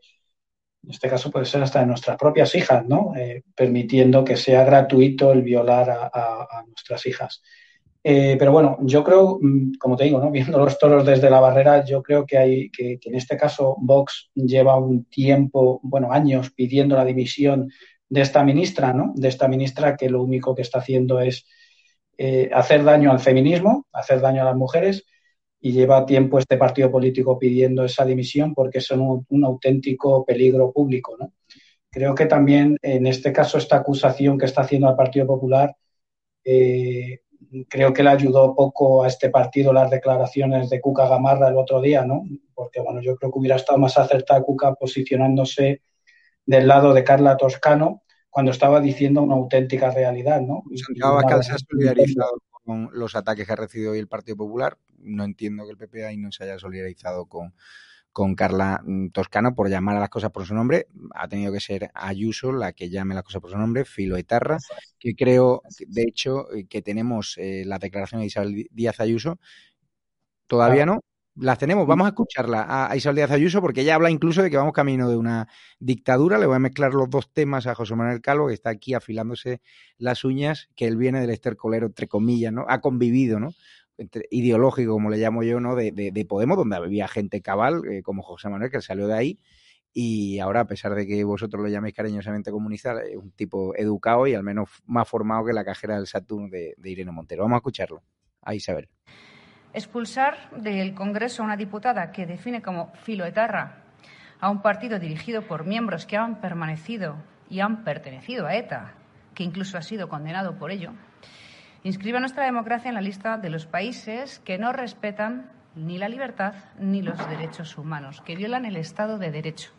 S8: en este caso puede ser hasta de nuestras propias hijas, ¿no? Eh, permitiendo que sea gratuito el violar a, a, a nuestras hijas. Eh, pero bueno, yo creo, mm, como te digo, ¿no? viendo los toros desde la barrera, yo creo que hay que, en este caso Vox lleva un tiempo, bueno, años pidiendo la dimisión de esta ministra, ¿no? De esta ministra que lo único que está haciendo es eh, hacer daño al feminismo, hacer daño a las mujeres y lleva tiempo este partido político pidiendo esa dimisión porque son un, un auténtico peligro público, ¿no? Creo que también en este caso esta acusación que está haciendo al Partido Popular eh, creo que le ayudó poco a este partido las declaraciones de Cuca Gamarra el otro día, ¿no? Porque, bueno, yo creo que hubiera estado más acertada Cuca posicionándose del lado de Carla Toscano cuando estaba diciendo una auténtica realidad, ¿no?
S13: Santiago Abascal se ha solidarizado con los ataques que ha recibido hoy el Partido Popular. No entiendo que el PP ahí no se haya solidarizado con, con Carla mm, Toscano por llamar a las cosas por su nombre. Ha tenido que ser Ayuso la que llame las cosas por su nombre, Filoetarra, que creo, de hecho, eh, que tenemos eh, la declaración de Isabel Díaz Ayuso. Todavía no. Las tenemos, vamos a escucharla a Isabel Díaz Ayuso porque ella habla incluso de que vamos camino de una dictadura. Le voy a mezclar los dos temas a José Manuel Calvo, que está aquí afilándose las uñas, que él viene del estercolero, entre comillas, ¿no? Ha convivido, ¿no? Entre, ideológico, como le llamo yo, ¿no? De, de, de Podemos, donde había gente cabal, eh, como José Manuel, que salió de ahí. Y ahora, a pesar de que vosotros lo llaméis cariñosamente comunista, es un tipo educado y al menos más formado que la cajera del Saturn de, de Irene Montero. Vamos a escucharlo. A Isabel.
S18: Expulsar del Congreso a una diputada que define como filoetarra a un partido dirigido por miembros que han permanecido y han pertenecido a ETA, que incluso ha sido condenado por ello, inscribe a nuestra democracia en la lista de los países que no respetan ni la libertad ni los derechos humanos, que violan el Estado de Derecho.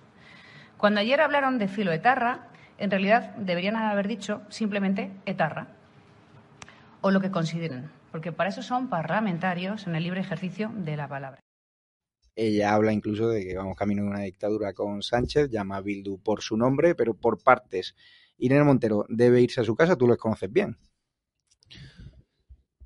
S18: Cuando ayer hablaron de filoetarra, en realidad deberían haber dicho simplemente etarra, o lo que consideren, porque para eso son parlamentarios en el libre ejercicio de la palabra.
S13: Ella habla incluso de que vamos camino de una dictadura con Sánchez, llama a Bildu por su nombre, pero por partes. Irene Montero debe irse a su casa, tú los conoces bien.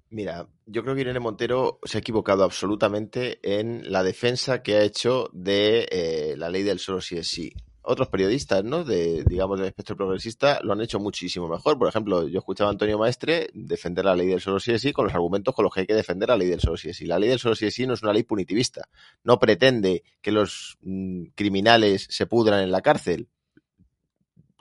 S7: Mira, yo creo que Irene Montero se ha equivocado absolutamente en la defensa que ha hecho de eh, la ley del solo sí es sí. otros periodistas, ¿no? De, digamos, del espectro progresista lo han hecho muchísimo mejor. Por ejemplo, yo escuchaba a Antonio Maestre defender la ley del solo sí es sí con los argumentos con los que hay que defender la ley del solo sí es sí. La ley del solo sí es sí no es una ley punitivista. No pretende que los mm, criminales se pudran en la cárcel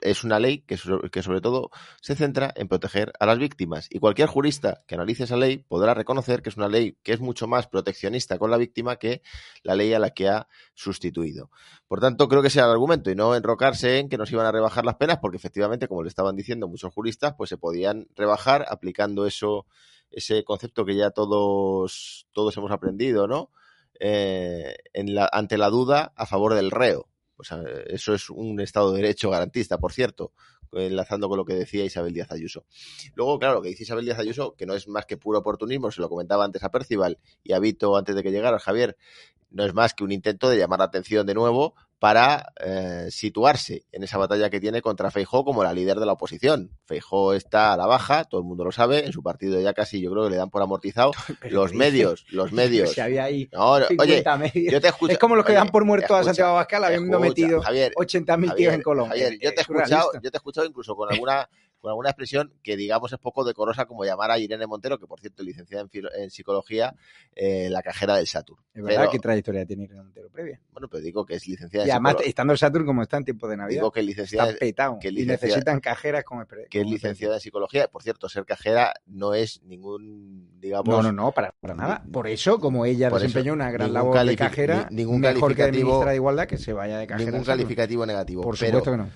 S7: es una ley que, que, sobre todo se centra en proteger a las víctimas. Y cualquier jurista que analice esa ley podrá reconocer que es una ley que es mucho más proteccionista con la víctima que la ley a la que ha sustituido. Por tanto, creo que sea el argumento y no enrocarse en que nos iban a rebajar las penas, porque efectivamente, como le estaban diciendo muchos juristas, pues se podían rebajar aplicando eso, ese concepto que ya todos, todos hemos aprendido, ¿no? Eh, en la, ante la duda a favor del reo pues eso es un Estado de Derecho garantista, por cierto, enlazando con lo que decía Isabel Díaz Ayuso. Luego, claro, lo que dice Isabel Díaz Ayuso, que no es más que puro oportunismo, se lo comentaba antes a Percival y a Vito antes de que llegara Javier, no es más que un intento de llamar la atención de nuevo para eh, situarse en esa batalla que tiene contra Feijó como la líder de la oposición. Feijó está a la baja, todo el mundo lo sabe, en su partido ya casi yo creo que le dan por amortizado. los medios, los medios.
S13: Si había ahí
S7: oye, yo te escucho,
S13: es como los que dan por muerto a Santiago Abascal habiendo metido 80.000 tíos en Colombia.
S7: Javier, yo te he escuchado, yo te he escuchado incluso con alguna con alguna expresión que digamos es poco decorosa como llamar a Irene Montero, que por cierto licenciada en, psicología, eh, la cajera del Saturn.
S13: Es verdad, ¿qué trayectoria tiene Irene Montero previa?
S7: Bueno, pero digo que es licenciada
S13: y además, estando el Saturn como está en tiempo de Navidad.
S7: Digo que licenciada,
S13: está que y necesitan cajeras como
S7: Que es licenciada en psicología. Por cierto, ser cajera no es ningún, digamos...
S13: No, no, no, para, para nada. Por eso, como ella desempeñó una gran labor de cajera, ningún mejor que de ministra de Igualdad que se vaya de cajera.
S7: Ningún calificativo negativo.
S13: Por supuesto que no.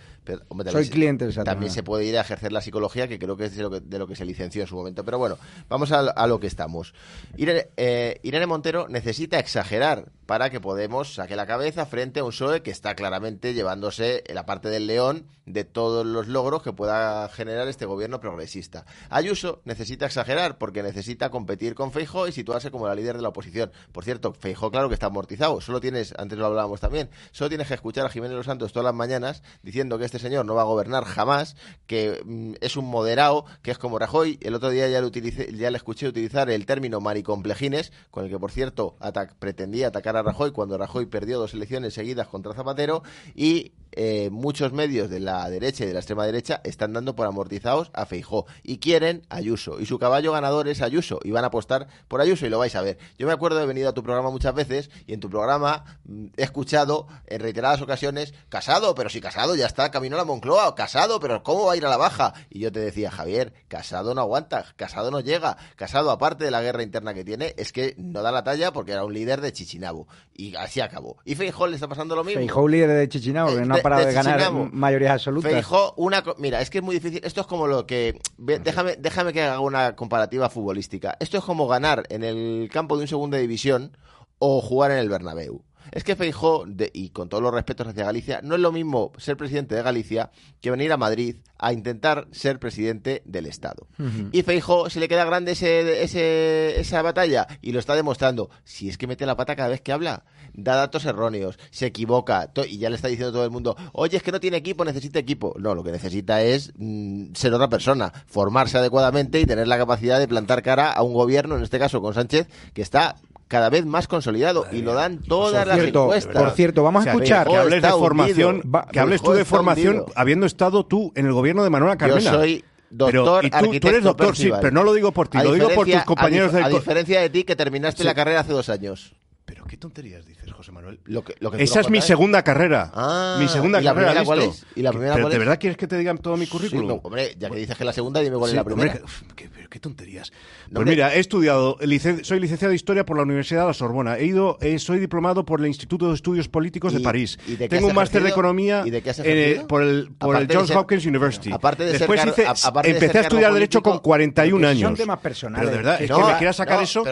S7: Soy cliente del También se puede ir a ejercer la psicología, que creo que es de lo que, de lo que se licenció en su momento. Pero bueno, vamos a, lo que estamos. Irene, eh, Irene Montero necesita exagerar para que Podemos saque la cabeza frente a un PSOE que está claramente llevándose la parte del león de todos los logros que pueda generar este gobierno progresista. Ayuso necesita exagerar porque necesita competir con Feijo y situarse como la líder de la oposición. Por cierto, Feijo claro que está amortizado. Solo tienes, antes lo hablábamos también, solo tienes que escuchar a Jiménez Los Santos todas las mañanas diciendo que este señor no va a gobernar jamás, que mm, es un moderado, que es como Rajoy. El otro día ya le, utilicé, ya le escuché utilizar el término maricomplejines, con el que por cierto pretendía atacar a Rajoy cuando Rajoy perdió dos elecciones seguidas contra Zapatero y eh, muchos medios de la derecha y de la extrema derecha están dando por amortizados a Feijó y quieren Ayuso y su caballo ganador es Ayuso y van a apostar por Ayuso y lo vais a ver. Yo me acuerdo de venido a tu programa muchas veces y en tu programa mm, he escuchado en reiteradas ocasiones Casado, pero si Casado ya está camino a la Moncloa, Casado, pero ¿cómo va a ir a la baja? Y yo te decía, Javier, Casado no aguanta, Casado no llega, Casado aparte de la guerra interna que tiene es que no da la talla porque era un líder de Chichinabo y así acabó. Y Feijó le está pasando lo mismo.
S13: Feijó líder de Chichinabo, que no para de, ganar mayorías absolutas.
S7: Feijó, una, mira, es que es muy difícil. Esto es como lo que. Déjame, déjame que haga una comparativa futbolística. Esto es como ganar en el campo de un segunda división o jugar en el Bernabéu. Es que Feijó, y con todos los respetos hacia Galicia, no es lo mismo ser presidente de Galicia que venir a Madrid a intentar ser presidente del Estado. Y Feijó se le queda grande ese, ese, esa batalla y lo está demostrando. Si es que mete la pata cada vez que habla, da datos erróneos, se equivoca y ya le está diciendo todo el mundo, oye, es que no tiene equipo, necesita equipo. No, lo que necesita es mm, ser otra persona, formarse adecuadamente y tener la capacidad de plantar cara a un gobierno, en este caso con Sánchez, que está cada vez más consolidado y lo dan todas las encuestas.
S13: Por cierto, vamos a escuchar
S6: que hables de formación, que hables tú de formación habiendo estado tú en el gobierno de Manuela Carmena.
S7: Yo soy doctor,
S6: pero, tú, eres doctor, sí, pero no lo digo por ti, lo digo por tus compañeros
S7: a, a diferencia de ti que terminaste la carrera hace dos años.
S6: Qué tonterías dices, José Manuel.
S7: Lo que, lo
S6: Esa es mi segunda carrera.
S7: Ah,
S6: mi segunda
S7: ¿y la
S6: carrera.
S7: Primera cuál es? ¿Y la primera
S6: ¿Pero
S7: cuál
S6: ¿De verdad quieres que te digan todo mi currículum?
S7: Sí, no, hombre, ya que dices que la segunda, dime cuál es la primera.
S6: Hombre, qué, qué, tonterías. pues mira, he estudiado, licen, soy licenciado de Historia por la Universidad de la Sorbona. He ido, eh, soy diplomado por el Instituto de Estudios Políticos
S7: ¿Y,
S6: de París.
S7: ¿y de
S6: Tengo un máster de Economía
S7: ¿y de qué has
S6: eh, por el, por el Johns
S7: ser,
S6: Hopkins University.
S7: Aparte de
S6: Después
S7: ser,
S6: hice,
S7: aparte
S6: empecé
S7: de ser
S6: a estudiar Derecho con 41 años.
S13: Son temas personales.
S6: Pero de verdad, es que me quieras sacar eso.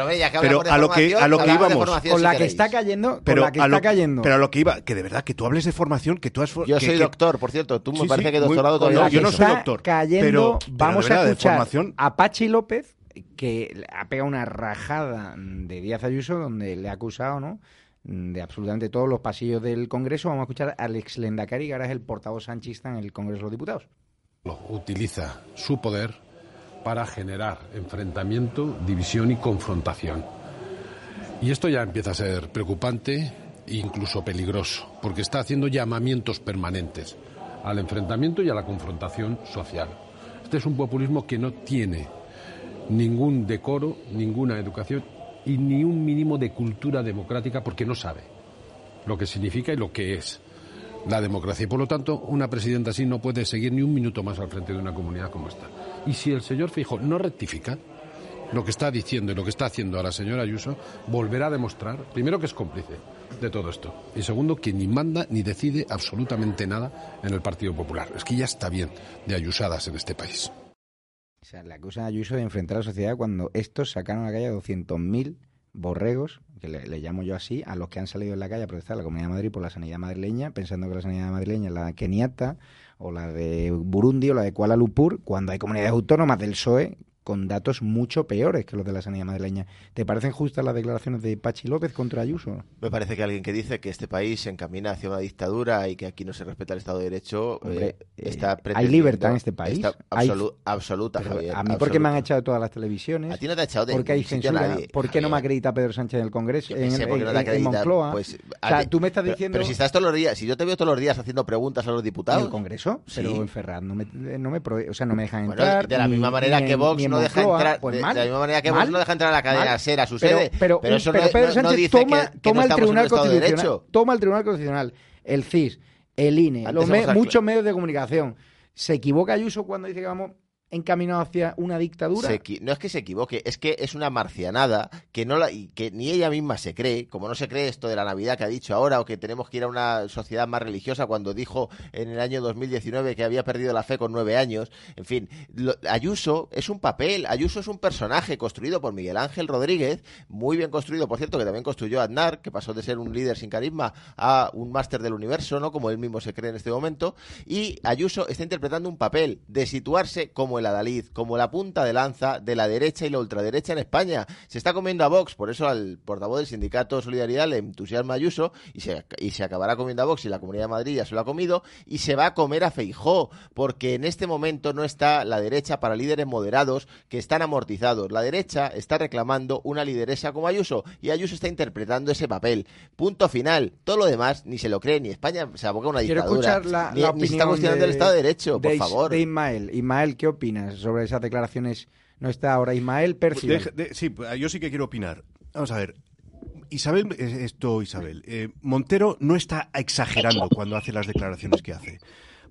S7: Pero,
S6: a lo que íbamos.
S13: Con la que está cayendo,
S6: pero
S13: con la que está cayendo.
S6: Pero a lo que iba, que de verdad, que tú hables de formación, que tú has...
S7: Yo
S6: que,
S7: soy
S6: que,
S7: doctor, por cierto. Tú me
S6: sí,
S7: parece
S6: sí,
S7: que doctorado
S6: muy,
S7: todavía
S6: no, Yo no soy
S13: está
S6: doctor.
S13: cayendo,
S6: pero, pero
S13: vamos
S6: verdad,
S13: a escuchar
S6: formación...
S13: a Pachi López, que ha pegado una rajada de Díaz Ayuso, donde le ha acusado, ¿no? de absolutamente todos los pasillos del Congreso. Vamos a escuchar a Alex Lendakari, que ahora es el portavoz sanchista en el Congreso de los Diputados.
S19: Utiliza su poder para generar enfrentamiento, división y confrontación. Y esto ya empieza a ser preocupante incluso peligroso, porque está haciendo llamamientos permanentes al enfrentamiento y a la confrontación social. Este es un populismo que no tiene ningún decoro, ninguna educación y ni un mínimo de cultura democrática porque no sabe lo que significa y lo que es la democracia. Y por lo tanto, una presidenta así no puede seguir ni un minuto más al frente de una comunidad como esta. Y si el señor Fijo no rectifica lo que está diciendo y lo que está haciendo a la señora Ayuso, volverá a demostrar, primero, que es cómplice de todo esto. Y segundo, que ni manda ni decide absolutamente nada en el Partido Popular. Es que ya está bien de ayusadas en este país.
S13: O sea, le acusan a Ayuso de enfrentar a la sociedad cuando estos sacaron a la calle a 200.000 borregos, que le, llamo yo así, a los que han salido en la calle a protestar a la Comunidad Madrid por la sanidad madrileña, pensando que la sanidad madrileña es la keniata o la de Burundi o la de Kuala Lumpur, cuando hay comunidades autónomas del PSOE con datos mucho peores que los de la sanidad madrileña. ¿Te parecen justas las declaraciones de Pachi López contra Ayuso?
S7: Me parece que alguien que dice que este país se encamina hacia una dictadura y que aquí no se respeta el Estado de Derecho eh, está
S13: eh, Hay libertad en este país.
S7: absoluta, Javier.
S13: A mí, ¿por qué me han echado todas las televisiones?
S7: A ti no te ha echado de
S13: ¿Por qué hay censura? ¿Por qué no me acredita Pedro Sánchez en el Congreso? En, en, Moncloa.
S7: Pues,
S13: o sea, tú me estás diciendo...
S7: Pero, si estás todos los días, si yo te veo todos los días haciendo preguntas a los diputados...
S13: ¿En el Congreso? Pero en Ferraz no me, no me, o sea, no me dejan entrar.
S7: de la misma manera que Vox no deja entrar... Pues de, la misma manera que vos no deja entrar a la cadena SER a su sede.
S13: Pero,
S7: eso
S13: pero
S7: no,
S13: Pedro Sánchez
S7: dice
S13: toma,
S7: que,
S13: toma
S7: el
S13: Tribunal
S7: Constitucional,
S13: toma el Tribunal Constitucional, el CIS, el INE, los muchos medios de comunicación. ¿Se equivoca Ayuso cuando dice que vamos encaminado hacia una dictadura.
S7: no es que se equivoque, es que es una marcianada que no la, y que ni ella misma se cree, como no se cree esto de la Navidad que ha dicho ahora o que tenemos que ir a una sociedad más religiosa cuando dijo en el año 2019 que había perdido la fe con nueve años. En fin, Ayuso es un papel, Ayuso es un personaje construido por Miguel Ángel Rodríguez, muy bien construido, por cierto, que también construyó Aznar, que pasó de ser un líder sin carisma a un máster del universo, ¿no? Como él mismo se cree en este momento. Y Ayuso está interpretando un papel de situarse como el Adalid, como la punta de lanza de la derecha y la ultraderecha en España. Se está comiendo a Vox, por eso al portavoz del sindicato Solidaridad le entusiasma Ayuso y se, y se acabará comiendo a Vox y la Comunidad de Madrid ya se lo ha comido y se va a comer a Feijó, porque en este momento no está la derecha para líderes moderados que están amortizados. La derecha está reclamando una lideresa como Ayuso y Ayuso está interpretando ese papel. Punto final. Todo lo demás ni se lo cree, ni España se aboca a una dictadura. ni, se está cuestionando el Estado de Derecho, por favor.
S13: De Ismael. Ismael, ¿qué opina? sobre esas declaraciones. No está ahora Ismael Percival.
S6: sí, yo sí que quiero opinar. Vamos a ver. Isabel, esto Isabel, eh, Montero no está exagerando cuando hace las declaraciones que hace.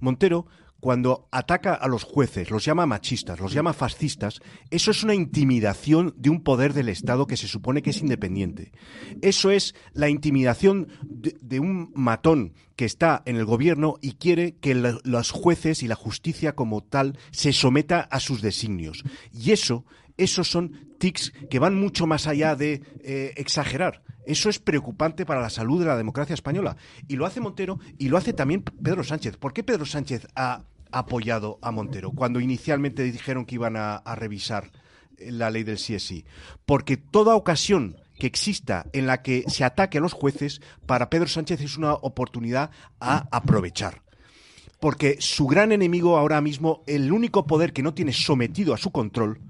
S6: Montero cuando ataca a los jueces, los llama machistas, los llama fascistas, eso es una intimidación de un poder del Estado que se supone que es independiente. Eso es la intimidación de, un matón que está en el gobierno y quiere que los jueces y la justicia como tal se someta a sus designios. Y eso, esos son tics que van mucho más allá de eh, exagerar. Eso es preocupante para la salud de la democracia española. Y lo hace Montero y lo hace también Pedro Sánchez. ¿Por qué Pedro Sánchez ha apoyado a Montero cuando inicialmente dijeron que iban a, revisar la ley del CSI? Porque toda ocasión que exista en la que se ataque a los jueces, para Pedro Sánchez es una oportunidad a aprovechar. Porque su gran enemigo ahora mismo, el único poder que no tiene sometido a su control,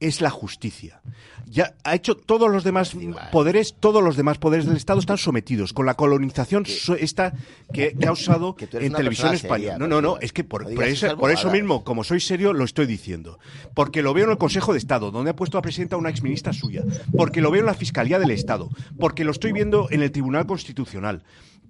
S6: es la justicia. Ya ha hecho todos los demás poderes, todos los demás poderes del Estado están sometidos con la colonización esta que, ha usado en televisión española. No, no, no, es que por, eso, mismo, como soy serio, lo estoy diciendo. Porque lo veo en el Consejo de Estado, donde ha puesto a presidenta una exministra suya. Porque lo veo en la Fiscalía del Estado. Porque lo estoy viendo en el Tribunal Constitucional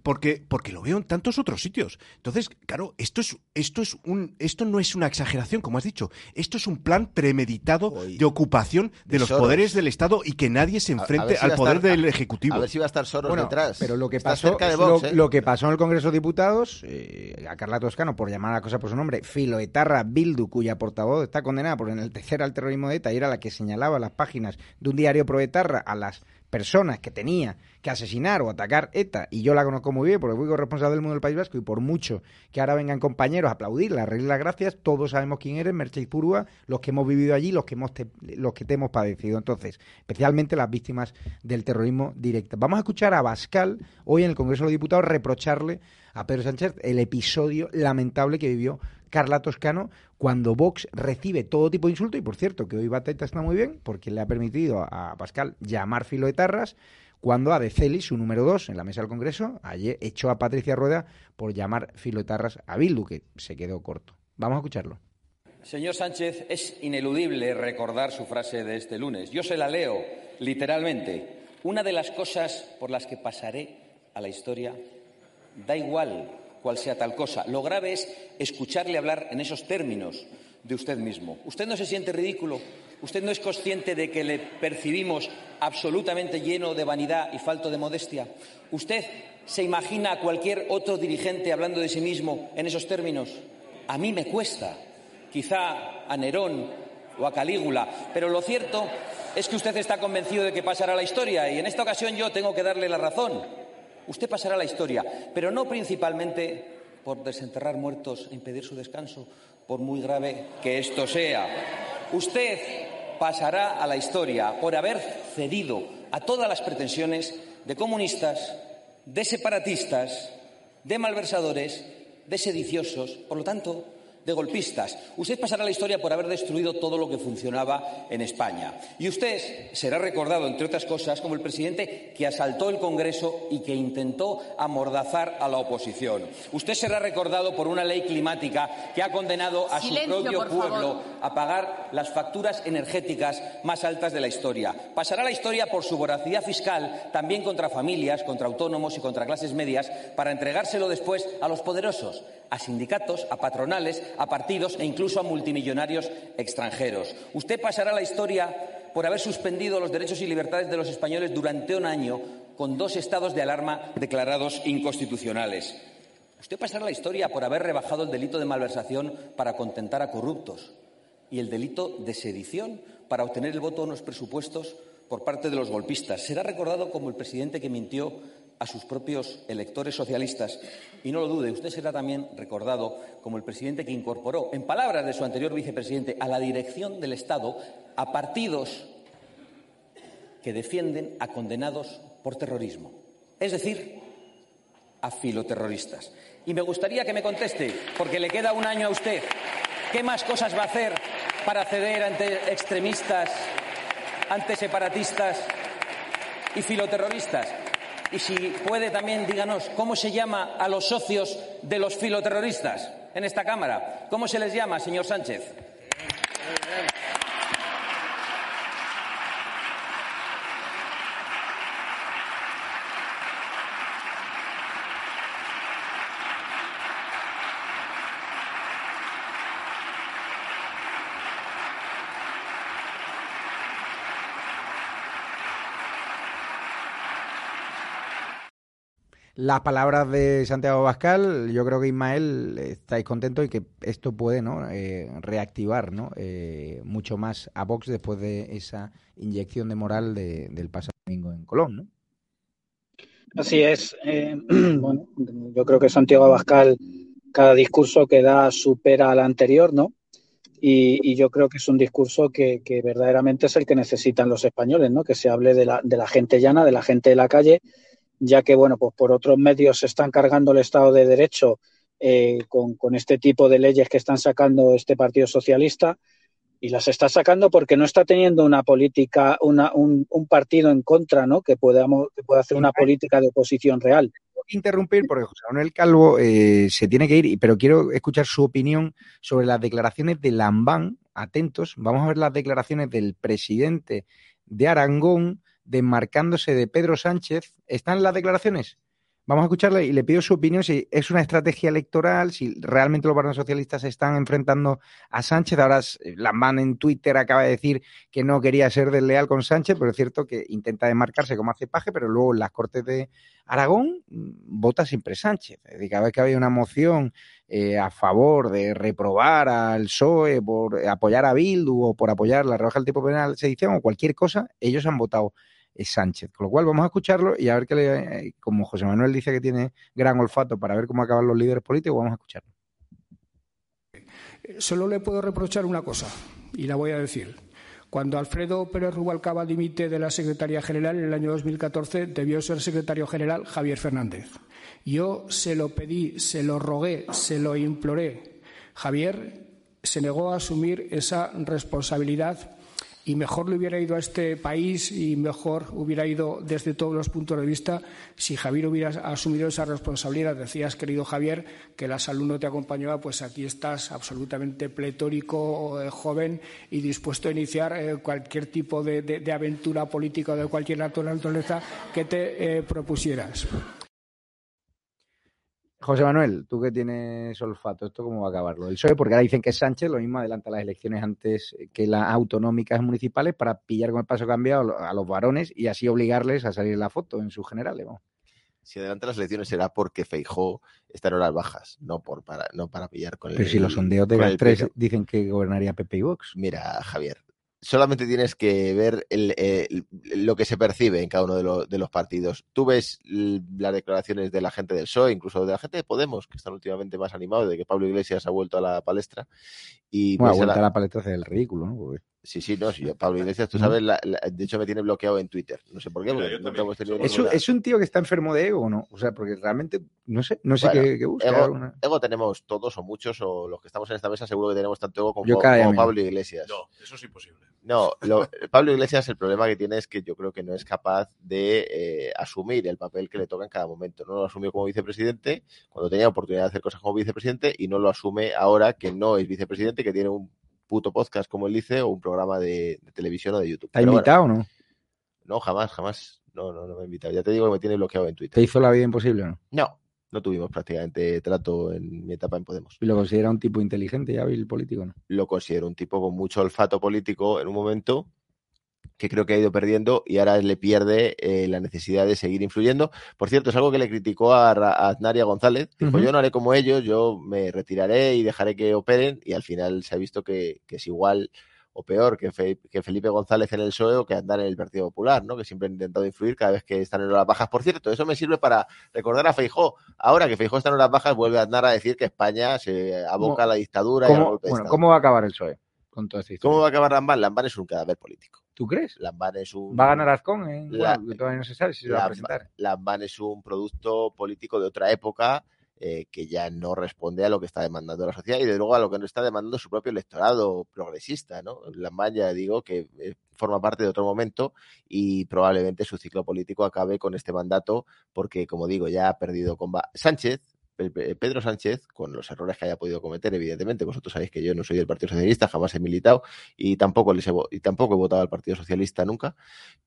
S6: porque, porque lo veo en tantos otros sitios. Entonces, claro, esto es, esto es un, esto no es una exageración, como has dicho. Esto es un plan premeditado de ocupación de, los poderes del Estado y que nadie se enfrente al poder del Ejecutivo.
S7: A ver si va a estar Soros detrás.
S13: Pero lo que pasó, ¿eh? lo, que pasó en el Congreso de Diputados, eh, a Carla Toscano, por llamar a la cosa por su nombre, Filoetarra Bildu, cuya portavoz está condenada por enaltecer al terrorismo de ETA y era la que señalaba las páginas de un diario proetarra a las personas que tenía que asesinar o atacar ETA, y yo la conozco muy bien porque fui corresponsable del mundo del País Vasco, y por mucho que ahora vengan compañeros a aplaudirla, a las gracias, todos sabemos quién eres, Mercedes Purúa, los que hemos vivido allí, los que, hemos los que te hemos padecido. Entonces, especialmente las víctimas del terrorismo directo. Vamos a escuchar a Bascal hoy en el Congreso de los Diputados reprocharle a Pedro Sánchez el episodio lamentable que vivió Carla Toscano cuando Vox recibe todo tipo de insultos, y por cierto, que hoy Bateta está muy bien, porque le ha permitido a Pascal llamar filoetarras, cuando Adeceli, su número dos en la mesa del Congreso, ayer echó a Patricia Rueda por llamar filotarras a Bildu, que se quedó corto. Vamos a escucharlo.
S20: Señor Sánchez, es ineludible recordar su frase de este lunes. Yo se la leo literalmente. Una de las cosas por las que pasaré a la historia, da igual cuál sea tal cosa. Lo grave es escucharle hablar en esos términos de usted mismo. ¿Usted no se siente ridículo? ¿Usted no es consciente de que le percibimos absolutamente lleno de vanidad y falto de modestia? ¿Usted se imagina a cualquier otro dirigente hablando de sí mismo en esos términos? A mí me cuesta, quizá a Nerón o a Calígula, pero lo cierto es que usted está convencido de que pasará la historia y en esta ocasión yo tengo que darle la razón. Usted pasará la historia, pero no principalmente por desenterrar muertos e impedir su descanso, por muy grave que esto sea. Usted pasará a la historia por haber cedido a todas las pretensiones de comunistas, de separatistas, de malversadores, de sediciosos. Por lo tanto, de golpistas. Usted pasará a la historia por haber destruido todo lo que funcionaba en España. Y usted será recordado, entre otras cosas, como el presidente que asaltó el Congreso y que intentó amordazar a la oposición. Usted será recordado por una ley climática que ha condenado a su propio pueblo a pagar las facturas energéticas más altas de la historia. Pasará a la historia por su voracidad fiscal, también contra familias, contra autónomos y contra clases medias, para entregárselo después a los poderosos a sindicatos, a patronales, a partidos e incluso a multimillonarios extranjeros. Usted pasará a la historia por haber suspendido los derechos y libertades de los españoles durante un año con dos estados de alarma declarados inconstitucionales. Usted pasará a la historia por haber rebajado el delito de malversación para contentar a corruptos y el delito de sedición para obtener el voto en los presupuestos por parte de los golpistas. Será recordado como el presidente que mintió a sus propios electores socialistas. Y no lo dude, usted será también recordado como el presidente que incorporó, en palabras de su anterior vicepresidente, a la dirección del Estado a partidos que defienden a condenados por terrorismo. Es decir, a filoterroristas. Y me gustaría que me conteste, porque le queda un año a usted, ¿qué más cosas va a hacer para ceder ante extremistas, ante separatistas y filoterroristas? Y si puede también díganos cómo se llama a los socios de los filoterroristas en esta Cámara. ¿Cómo se les llama, señor Sánchez?
S13: Las palabras de Santiago Bascal, yo creo que Ismael estáis contentos y que esto puede ¿no? Eh, reactivar ¿no? Eh, mucho más a Vox después de esa inyección de moral del pasado domingo en Colón. ¿no?
S8: Así es. Eh, bueno, yo creo que Santiago Abascal, cada discurso que da supera al anterior, ¿no? Y, yo creo que es un discurso que, que, verdaderamente es el que necesitan los españoles, ¿no? Que se hable de la, de la gente llana, de la gente de la calle ya que, bueno, pues por otros medios se están cargando el Estado de Derecho eh, con, este tipo de leyes que están sacando este Partido Socialista y las está sacando porque no está teniendo una política, una, un, partido en contra, ¿no? Que, podamos, que pueda hacer una política de oposición real.
S13: Interrumpir porque José Manuel Calvo eh, se tiene que ir, pero quiero escuchar su opinión sobre las declaraciones de Lambán. Atentos, vamos a ver las declaraciones del presidente de Aragón desmarcándose de Pedro Sánchez. ¿Están las declaraciones? Vamos a escucharle y le pido su opinión si es una estrategia electoral, si realmente los partidos socialistas se están enfrentando a Sánchez. Ahora Lambán en Twitter acaba de decir que no quería ser desleal con Sánchez, pero es cierto que intenta desmarcarse como hace paje, pero luego en las Cortes de Aragón mm, vota siempre Sánchez. Es decir, cada vez que había una moción eh, a favor de reprobar al PSOE por apoyar a Bildu o por apoyar la rebaja del tipo penal sedición o cualquier cosa, ellos han votado Sánchez. Con lo cual vamos a escucharlo y a ver qué le, como José Manuel dice que tiene gran olfato para ver cómo acaban los líderes políticos, vamos a escucharlo.
S21: Solo le puedo reprochar una cosa y la voy a decir. Cuando Alfredo Pérez Rubalcaba dimite de la Secretaría General en el año 2014, debió ser secretario general Javier Fernández. Yo se lo pedí, se lo rogué, se lo imploré. Javier se negó a asumir esa responsabilidad y mejor le hubiera ido a este país y mejor hubiera ido desde todos los puntos de vista si Javier hubiera asumido esa responsabilidad. Decías, querido Javier, que la salud no te acompañaba, pues aquí estás absolutamente pletórico, eh, joven y dispuesto a iniciar eh, cualquier tipo de, aventura política o de cualquier naturaleza que te eh, propusieras.
S13: José Manuel, tú que tienes olfato, ¿esto cómo va a acabarlo? El PSOE, porque ahora dicen que Sánchez lo mismo adelanta las elecciones antes que las autonómicas municipales para pillar con el paso cambiado a los varones y así obligarles a salir en la foto en sus generales.
S7: Si adelanta las elecciones será porque Feijó está en horas bajas, no por para, no para pillar con
S13: el Pero si los sondeos de GAL3 dicen que gobernaría PP y Vox.
S7: Mira, Javier, solamente tienes que ver lo que se percibe en cada uno de, los partidos. Tú ves las declaraciones de la gente del PSOE, incluso de la gente de Podemos, que están últimamente más animados, de que Pablo Iglesias ha vuelto a la palestra. Y
S13: bueno, ha vuelto a la palestra es el ridículo, ¿no?
S7: Sí, sí, no, sí, Pablo Iglesias, tú sabes, de hecho me tiene bloqueado en Twitter. No sé por qué,
S13: es, un, tío que está enfermo de ego, ¿no? O sea, porque realmente no sé, no sé qué, busca.
S7: Ego, tenemos todos o muchos, o los que estamos en esta mesa seguro que tenemos tanto ego como, Pablo Iglesias.
S19: No, eso es imposible.
S7: No, Pablo Iglesias el problema que tiene es que yo creo que no es capaz de eh, asumir el papel que le toca en cada momento. No lo asumió como vicepresidente cuando tenía oportunidad de hacer cosas como vicepresidente y no lo asume ahora que no es vicepresidente, que tiene un puto podcast, como él dice, o un programa de, televisión o de YouTube.
S13: ¿Te ha invitado o no?
S7: No, jamás, jamás. No, no, no me ha invitado. Ya te digo que me tiene bloqueado en Twitter.
S13: ¿Te hizo la vida imposible o no?
S7: No, no tuvimos prácticamente trato en mi etapa en Podemos.
S13: ¿Y lo considera un tipo inteligente y hábil político, no?
S7: Lo considero un tipo con mucho olfato político en un momento que creo que ha ido perdiendo y ahora le pierde eh, la necesidad de seguir influyendo. Por cierto, es algo que le criticó a, Aznaria González. Dijo, yo no haré como ellos, yo me retiraré y dejaré que operen y al final se ha visto que, es igual o peor que, Felipe González en el PSOE o que andar en el Partido Popular, ¿no? Que siempre han intentado influir cada vez que están en horas bajas. Por cierto, eso me sirve para recordar a Feijó. Ahora que Feijó está en horas bajas, vuelve a andar a decir que España se aboca a la dictadura y al golpe
S13: bueno, ¿Cómo va a acabar el PSOE?
S7: Con ¿Cómo va a acabar Lambán? Lambán es un cadáver político.
S13: ¿Tú crees?
S7: Lambán es un...
S13: ¿Va a ganar Azcón? Eh? todavía no se sabe si se va a presentar.
S7: Lambán es un producto político de otra época eh, que ya no responde a lo que está demandando la sociedad y de luego a lo que no está demandando su propio electorado progresista, ¿no? Lambán ya digo que eh, forma parte de otro momento y probablemente su ciclo político acabe con este mandato porque, como digo, ya ha perdido con Sánchez, Pedro Sánchez, con los errores que haya podido cometer, evidentemente, vosotros sabéis que yo no soy del Partido Socialista, jamás he militado y tampoco, les he, y tampoco he votado al Partido Socialista nunca,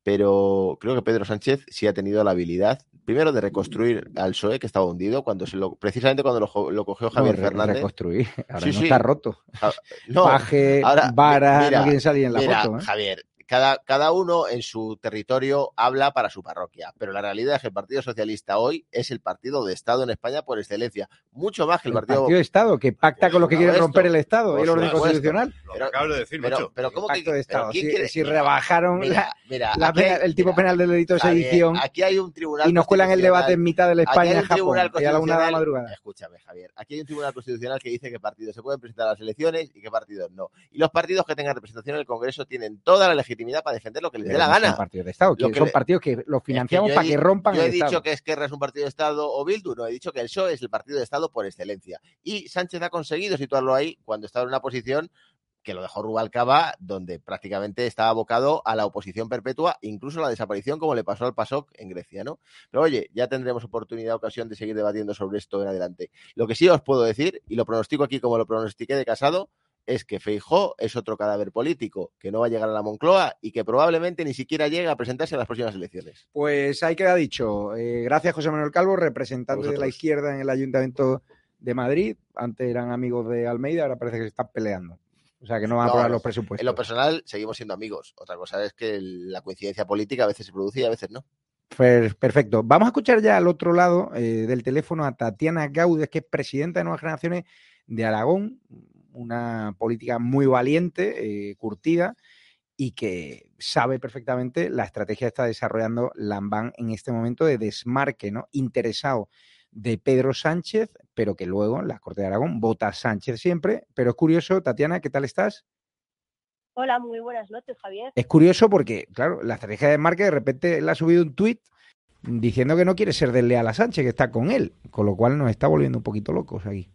S7: pero creo que Pedro Sánchez sí ha tenido la habilidad, primero, de reconstruir al PSOE, que estaba hundido, cuando se lo, precisamente cuando lo, cogió Javier Fernández.
S13: Reconstruir, ahora no está roto. Ah, no, Paje, Vara, no quieren salir en la foto. ¿eh?
S7: Javier, cada, cada uno en su territorio habla para su parroquia, pero la realidad es que el Partido Socialista hoy es el partido de Estado en España por excelencia, mucho más que el, Partido...
S13: de Estado, que pacta con los que quieren romper el Estado y el orden constitucional.
S19: Lo acabo de decir,
S13: pero, pero ¿cómo que, de Estado? Si, rebajaron el tipo penal del delito de sedición
S7: aquí hay un tribunal
S13: y nos cuelan el debate en mitad de la España Japón y a la una de la madrugada.
S7: Escúchame, Javier, aquí hay un tribunal constitucional que dice que partidos se pueden presentar a las elecciones y qué partidos no. Y los partidos que tengan representación en el Congreso tienen toda la legitimidad para defender lo que les dé la gana.
S13: Son partidos de Estado, son partidos que los financiamos para que rompan
S7: Yo
S13: he
S7: dicho que Esquerra es un partido de Estado o Bildu, no, he dicho que el PSOE es el partido de Estado por excelencia. Y Sánchez ha conseguido situarlo ahí cuando estaba en una posición que lo dejó Rubalcaba, donde prácticamente estaba abocado a la oposición perpetua, incluso a la desaparición, como le pasó al PASOK en Grecia, ¿no? Pero oye, ya tendremos oportunidad, ocasión de seguir debatiendo sobre esto en adelante. Lo que sí os puedo decir, y lo pronostico aquí como lo pronostiqué de casado, es que Feijó es otro cadáver político que no va a llegar a la Moncloa y que probablemente ni siquiera llegue a presentarse en las próximas elecciones.
S13: Pues ahí queda dicho. Eh, gracias, José Manuel Calvo, representante de la izquierda en el Ayuntamiento de Madrid. Antes eran amigos de Almeida, ahora parece que se están peleando. O sea, que no van a aprobar los presupuestos.
S7: En lo personal, seguimos siendo amigos. Otra cosa es que la coincidencia política a veces se produce y a veces no.
S13: Perfecto. Vamos a escuchar ya al otro lado eh, del teléfono a Tatiana Gaudes, que es presidenta de Nuevas Generaciones de Aragón, una política muy valiente, eh, curtida y que sabe perfectamente la estrategia que está desarrollando Lambán en este momento de desmarque, ¿no? Interesado de Pedro Sánchez, pero que luego en la Corte de Aragón vota Sánchez siempre. Pero es curioso, Tatiana, ¿qué tal estás?
S22: Hola, muy buenas noches, Javier.
S13: Es curioso porque, claro, la estrategia de desmarque de repente le ha subido un tuit diciendo que no quiere ser desleal a Sánchez, que está con él, con lo cual nos está volviendo un poquito locos aquí.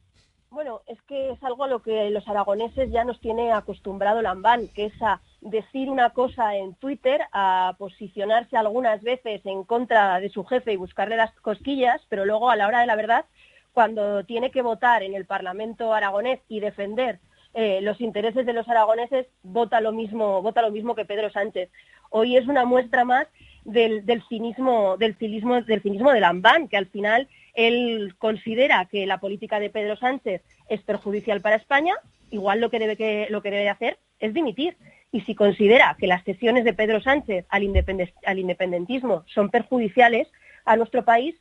S22: Bueno, es que es algo a lo que los aragoneses ya nos tiene acostumbrado Lambán, que es a decir una cosa en Twitter a posicionarse algunas veces en contra de su jefe y buscarle las cosquillas, pero luego a la hora de la verdad, cuando tiene que votar en el Parlamento aragonés y defender eh, los intereses de los aragoneses, vota lo mismo, vota lo mismo que Pedro Sánchez. Hoy es una muestra más del, cinismo, del cinismo, del cinismo de Lambán, que al final él considera que la política de Pedro Sánchez es perjudicial para España, igual lo que debe, hacer es dimitir. Y si considera que las sesiones de Pedro Sánchez al, independentismo son perjudiciales a nuestro país,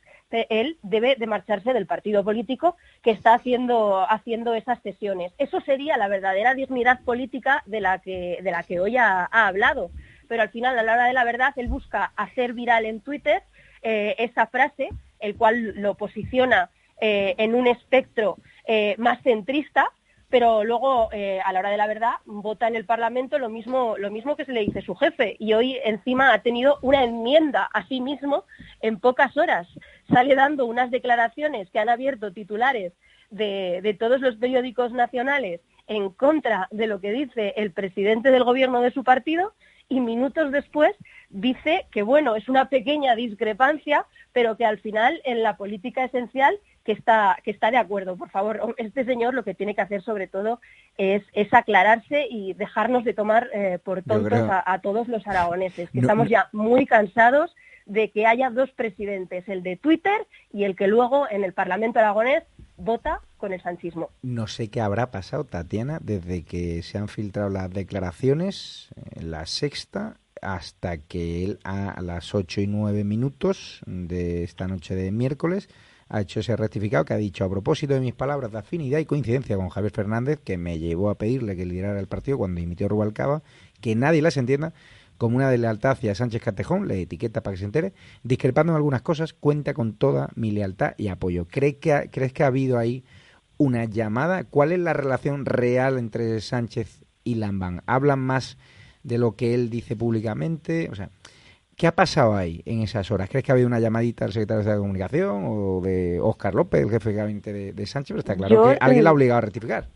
S22: él debe de marcharse del partido político que está haciendo, esas sesiones. Eso sería la verdadera dignidad política de la que, hoy ha, hablado. Pero al final, a la hora de la verdad, él busca hacer viral en Twitter eh, esa frase, el cual lo posiciona eh, en un espectro eh, más centrista, pero luego eh, a la hora de la verdad vota en el Parlamento lo mismo, que se le dice su jefe y hoy encima ha tenido una enmienda a sí mismo en pocas horas. Sale dando unas declaraciones que han abierto titulares de todos los periódicos nacionales en contra de lo que dice el presidente del gobierno de su partido y minutos después dice que bueno, es una pequeña discrepancia, pero que al final en la política esencial que está, que está de acuerdo. Por favor, este señor lo que tiene que hacer sobre todo es, es aclararse y dejarnos de tomar eh, por tontos a, todos los aragoneses, que estamos ya muy cansados de que haya dos presidentes, el de Twitter y el que luego en el Parlamento aragonés vota con el sanchismo.
S13: No sé qué habrá pasado, Tatiana, desde que se han filtrado las declaraciones, en la sexta, hasta que él a las ocho y nueve minutos de esta noche de miércoles ha hecho ese rectificado que ha dicho a propósito de mis palabras de afinidad y coincidencia con Javier Fernández, que me llevó a pedirle que liderara el partido cuando dimitió Rubalcaba, que nadie las entienda como una de lealtad hacia Sánchez Catejón, le etiqueta para que se entere, discrepando en algunas cosas, cuenta con toda mi lealtad y apoyo. ¿Crees que ¿Crees que ha habido ahí una llamada? ¿Cuál es la relación real entre Sánchez y Lambán? ¿Hablan más de lo que él dice públicamente? O sea, ¿Qué ha pasado ahí en esas horas? ¿Crees que ha habido una llamadita al secretario de Comunicación o de Óscar López, el jefe de gabinete de, Sánchez? Pero está claro que alguien la ha obligado a rectificar.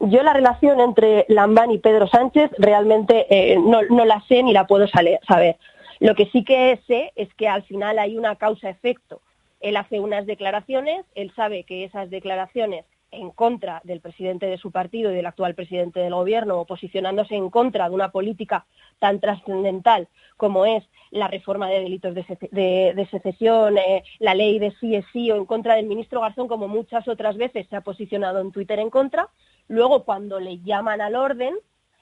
S22: Yo la relación entre Lambán y Pedro Sánchez realmente eh, no, no, la sé ni la puedo saber. Lo que sí que sé es que al final hay una causa-efecto. Él hace unas declaraciones, él sabe que esas declaraciones en contra del presidente de su partido y del actual presidente del gobierno, o posicionándose en contra de una política tan trascendental como es la reforma de delitos de, secesión, eh, la ley de sí es sí, o en contra del ministro Garzón, como muchas otras veces se ha posicionado en Twitter en contra. Luego, cuando le llaman al orden,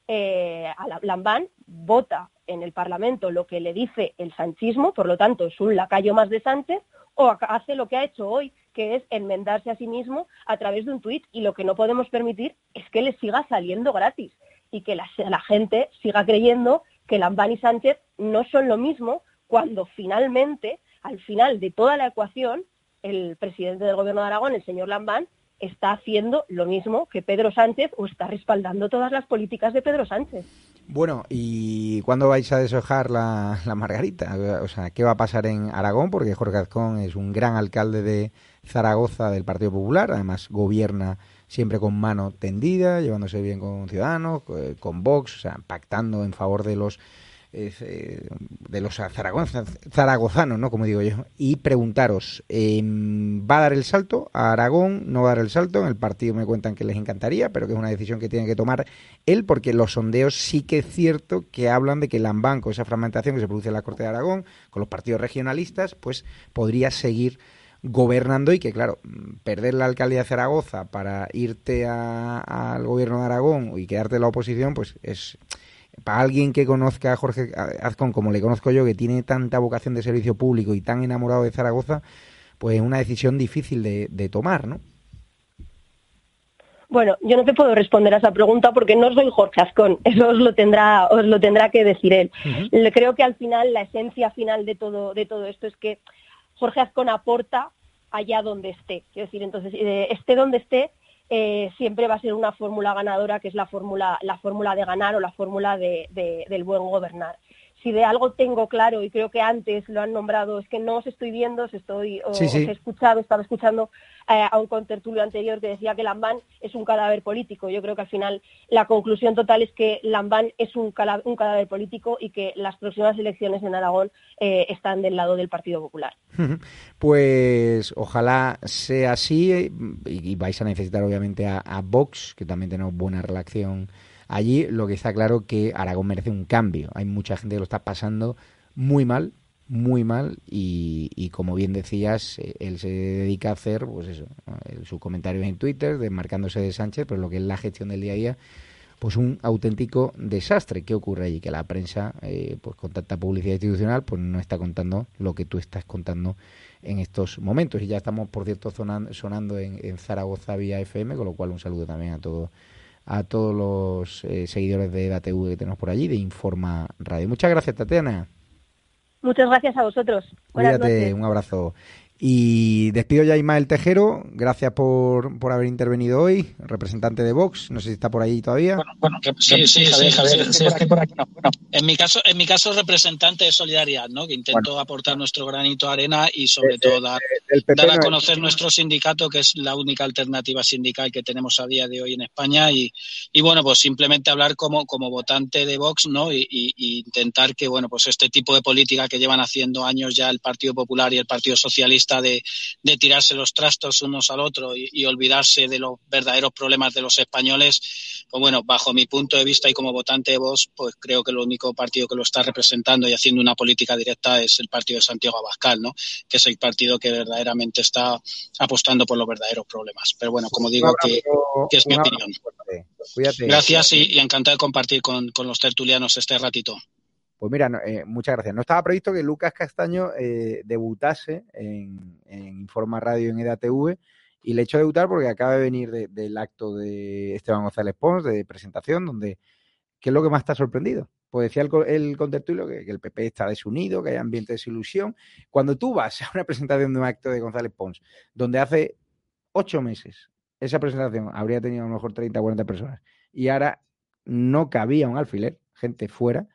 S22: eh, a Lambán vota en el Parlamento lo que le dice el sanchismo, por lo tanto es un lacayo más de Sánchez, o hace lo que ha hecho hoy, que es enmendarse a sí mismo a través de un tuit. Y lo que no podemos permitir es que le siga saliendo gratis y que la, gente siga creyendo que Lambán y Sánchez no son lo mismo cuando finalmente, al final de toda la ecuación, el presidente del Gobierno de Aragón, el señor Lambán, está haciendo lo mismo que Pedro Sánchez o está respaldando todas las políticas de Pedro Sánchez.
S13: Bueno, ¿y cuándo vais a deshojar la, margarita? O sea, ¿qué va a pasar en Aragón? Porque Jorge Azcón es un gran alcalde de Zaragoza del Partido Popular, además gobierna siempre con mano tendida, llevándose bien con Ciudadanos, eh, con Vox, o sea, pactando en favor de los eh, de los zaragozanos, ¿no? Como digo yo, y preguntaros, em, ¿va a dar el salto a Aragón? ¿No va a dar el salto? En el partido me cuentan que les encantaría, pero que es una decisión que tiene que tomar él, porque los sondeos sí que es cierto que hablan de que el Ambanco, esa fragmentación que se produce en la Corte de Aragón, con los partidos regionalistas, pues podría seguir gobernando y que, claro, perder la alcaldía de Zaragoza para irte al gobierno de Aragón y quedarte en la oposición, pues es para alguien que conozca a Jorge Azcón como le conozco yo, que tiene tanta vocación de servicio público y tan enamorado de Zaragoza, pues es una decisión difícil de, tomar, ¿no?
S22: Bueno, yo no te puedo responder a esa pregunta porque no soy Jorge Azcón, eso os lo tendrá, os lo tendrá que decir él. Creo que al final, la esencia final de todo, de todo esto es que Jorge Azcón aporta allá donde esté. Quiero decir, entonces, eh, esté donde esté, eh, siempre va a ser una fórmula ganadora que es la fórmula, la fórmula de ganar o la fórmula de, del buen gobernar. Si de algo tengo claro, y creo que antes lo han nombrado, es que no os estoy viendo, os estoy, o-
S13: Sí, sí.
S22: os he escuchado, estaba escuchando eh, a un contertulio anterior que decía que Lambán es un cadáver político. Yo creo que al final la conclusión total es que Lambán es un, un cadáver político y que las próximas elecciones en Aragón eh, están del lado del Partido Popular.
S13: Pues ojalá sea así eh, y, y vais a necesitar obviamente a, a Vox, que también tenemos buena relación allí. Lo que está claro que Aragón merece un cambio. Hay mucha gente que lo está pasando muy mal, muy mal y, como bien decías, eh, él se dedica a hacer pues eso, sus comentarios en Twitter, desmarcándose de Sánchez, pero lo que es la gestión del día a día pues un auténtico desastre. ¿Qué ocurre allí? Que la prensa, eh, pues con tanta publicidad institucional, pues no está contando lo que tú estás contando en estos momentos. Y ya estamos, por cierto, sonan- sonando en, en Zaragoza vía FM, con lo cual un saludo también a todos a todos los eh, seguidores de EDATV que tenemos por allí, de Informa Radio. Muchas gracias, Tatiana.
S22: Muchas gracias a vosotros. Buenas
S13: Cuídate,
S22: noches.
S13: un abrazo. Y despido ya a Ismael Tejero. Gracias por, por haber intervenido hoy, representante de Vox. No sé si está por ahí todavía.
S8: Bueno, que- sí, sí, sí, Javier, sí, estoy por aquí. Bueno, en mi caso, en mi caso representante de Solidaridad, ¿no? Que intento aportar nuestro granito de arena y sobre todo dar,
S13: PP
S8: dar a
S13: no es-
S8: conocer nuestro sindicato, que es la única alternativa sindical que tenemos a día de hoy en España y, y bueno, pues simplemente hablar como, como votante de Vox, ¿no? Y, y- y intentar que, bueno, pues este tipo de política que llevan haciendo años ya el Partido Popular y el Partido Socialista de, de tirarse los trastos unos al otro y, y olvidarse de los verdaderos problemas de los españoles, pues bueno, bajo mi punto de vista y como votante de Vox, pues creo que el único partido que lo está representando y haciendo una política directa es el partido de Santiago Abascal, ¿no? Que es el partido que verdaderamente está apostando por los verdaderos problemas. Pero bueno, como digo, que, que es mi opinión.
S13: Cuídate.
S8: Gracias y, y encantado de compartir con, con los tertulianos este ratito.
S13: Pues mira, eh, muchas gracias. No estaba previsto que Lucas Castaño eh, debutase en, Informa Radio en EDATV y le he hecho debutar porque acaba de venir de- del acto de Esteban González Pons de presentación, donde ¿qué es lo que más ha sorprendido? Pues decía el contertulio que, que el PP está desunido, que hay ambiente de desilusión. Cuando tú vas a una presentación de un acto de González Pons, donde hace ocho meses esa presentación habría tenido a lo mejor 30 o 40 personas y ahora no cabía un alfiler, gente fuera,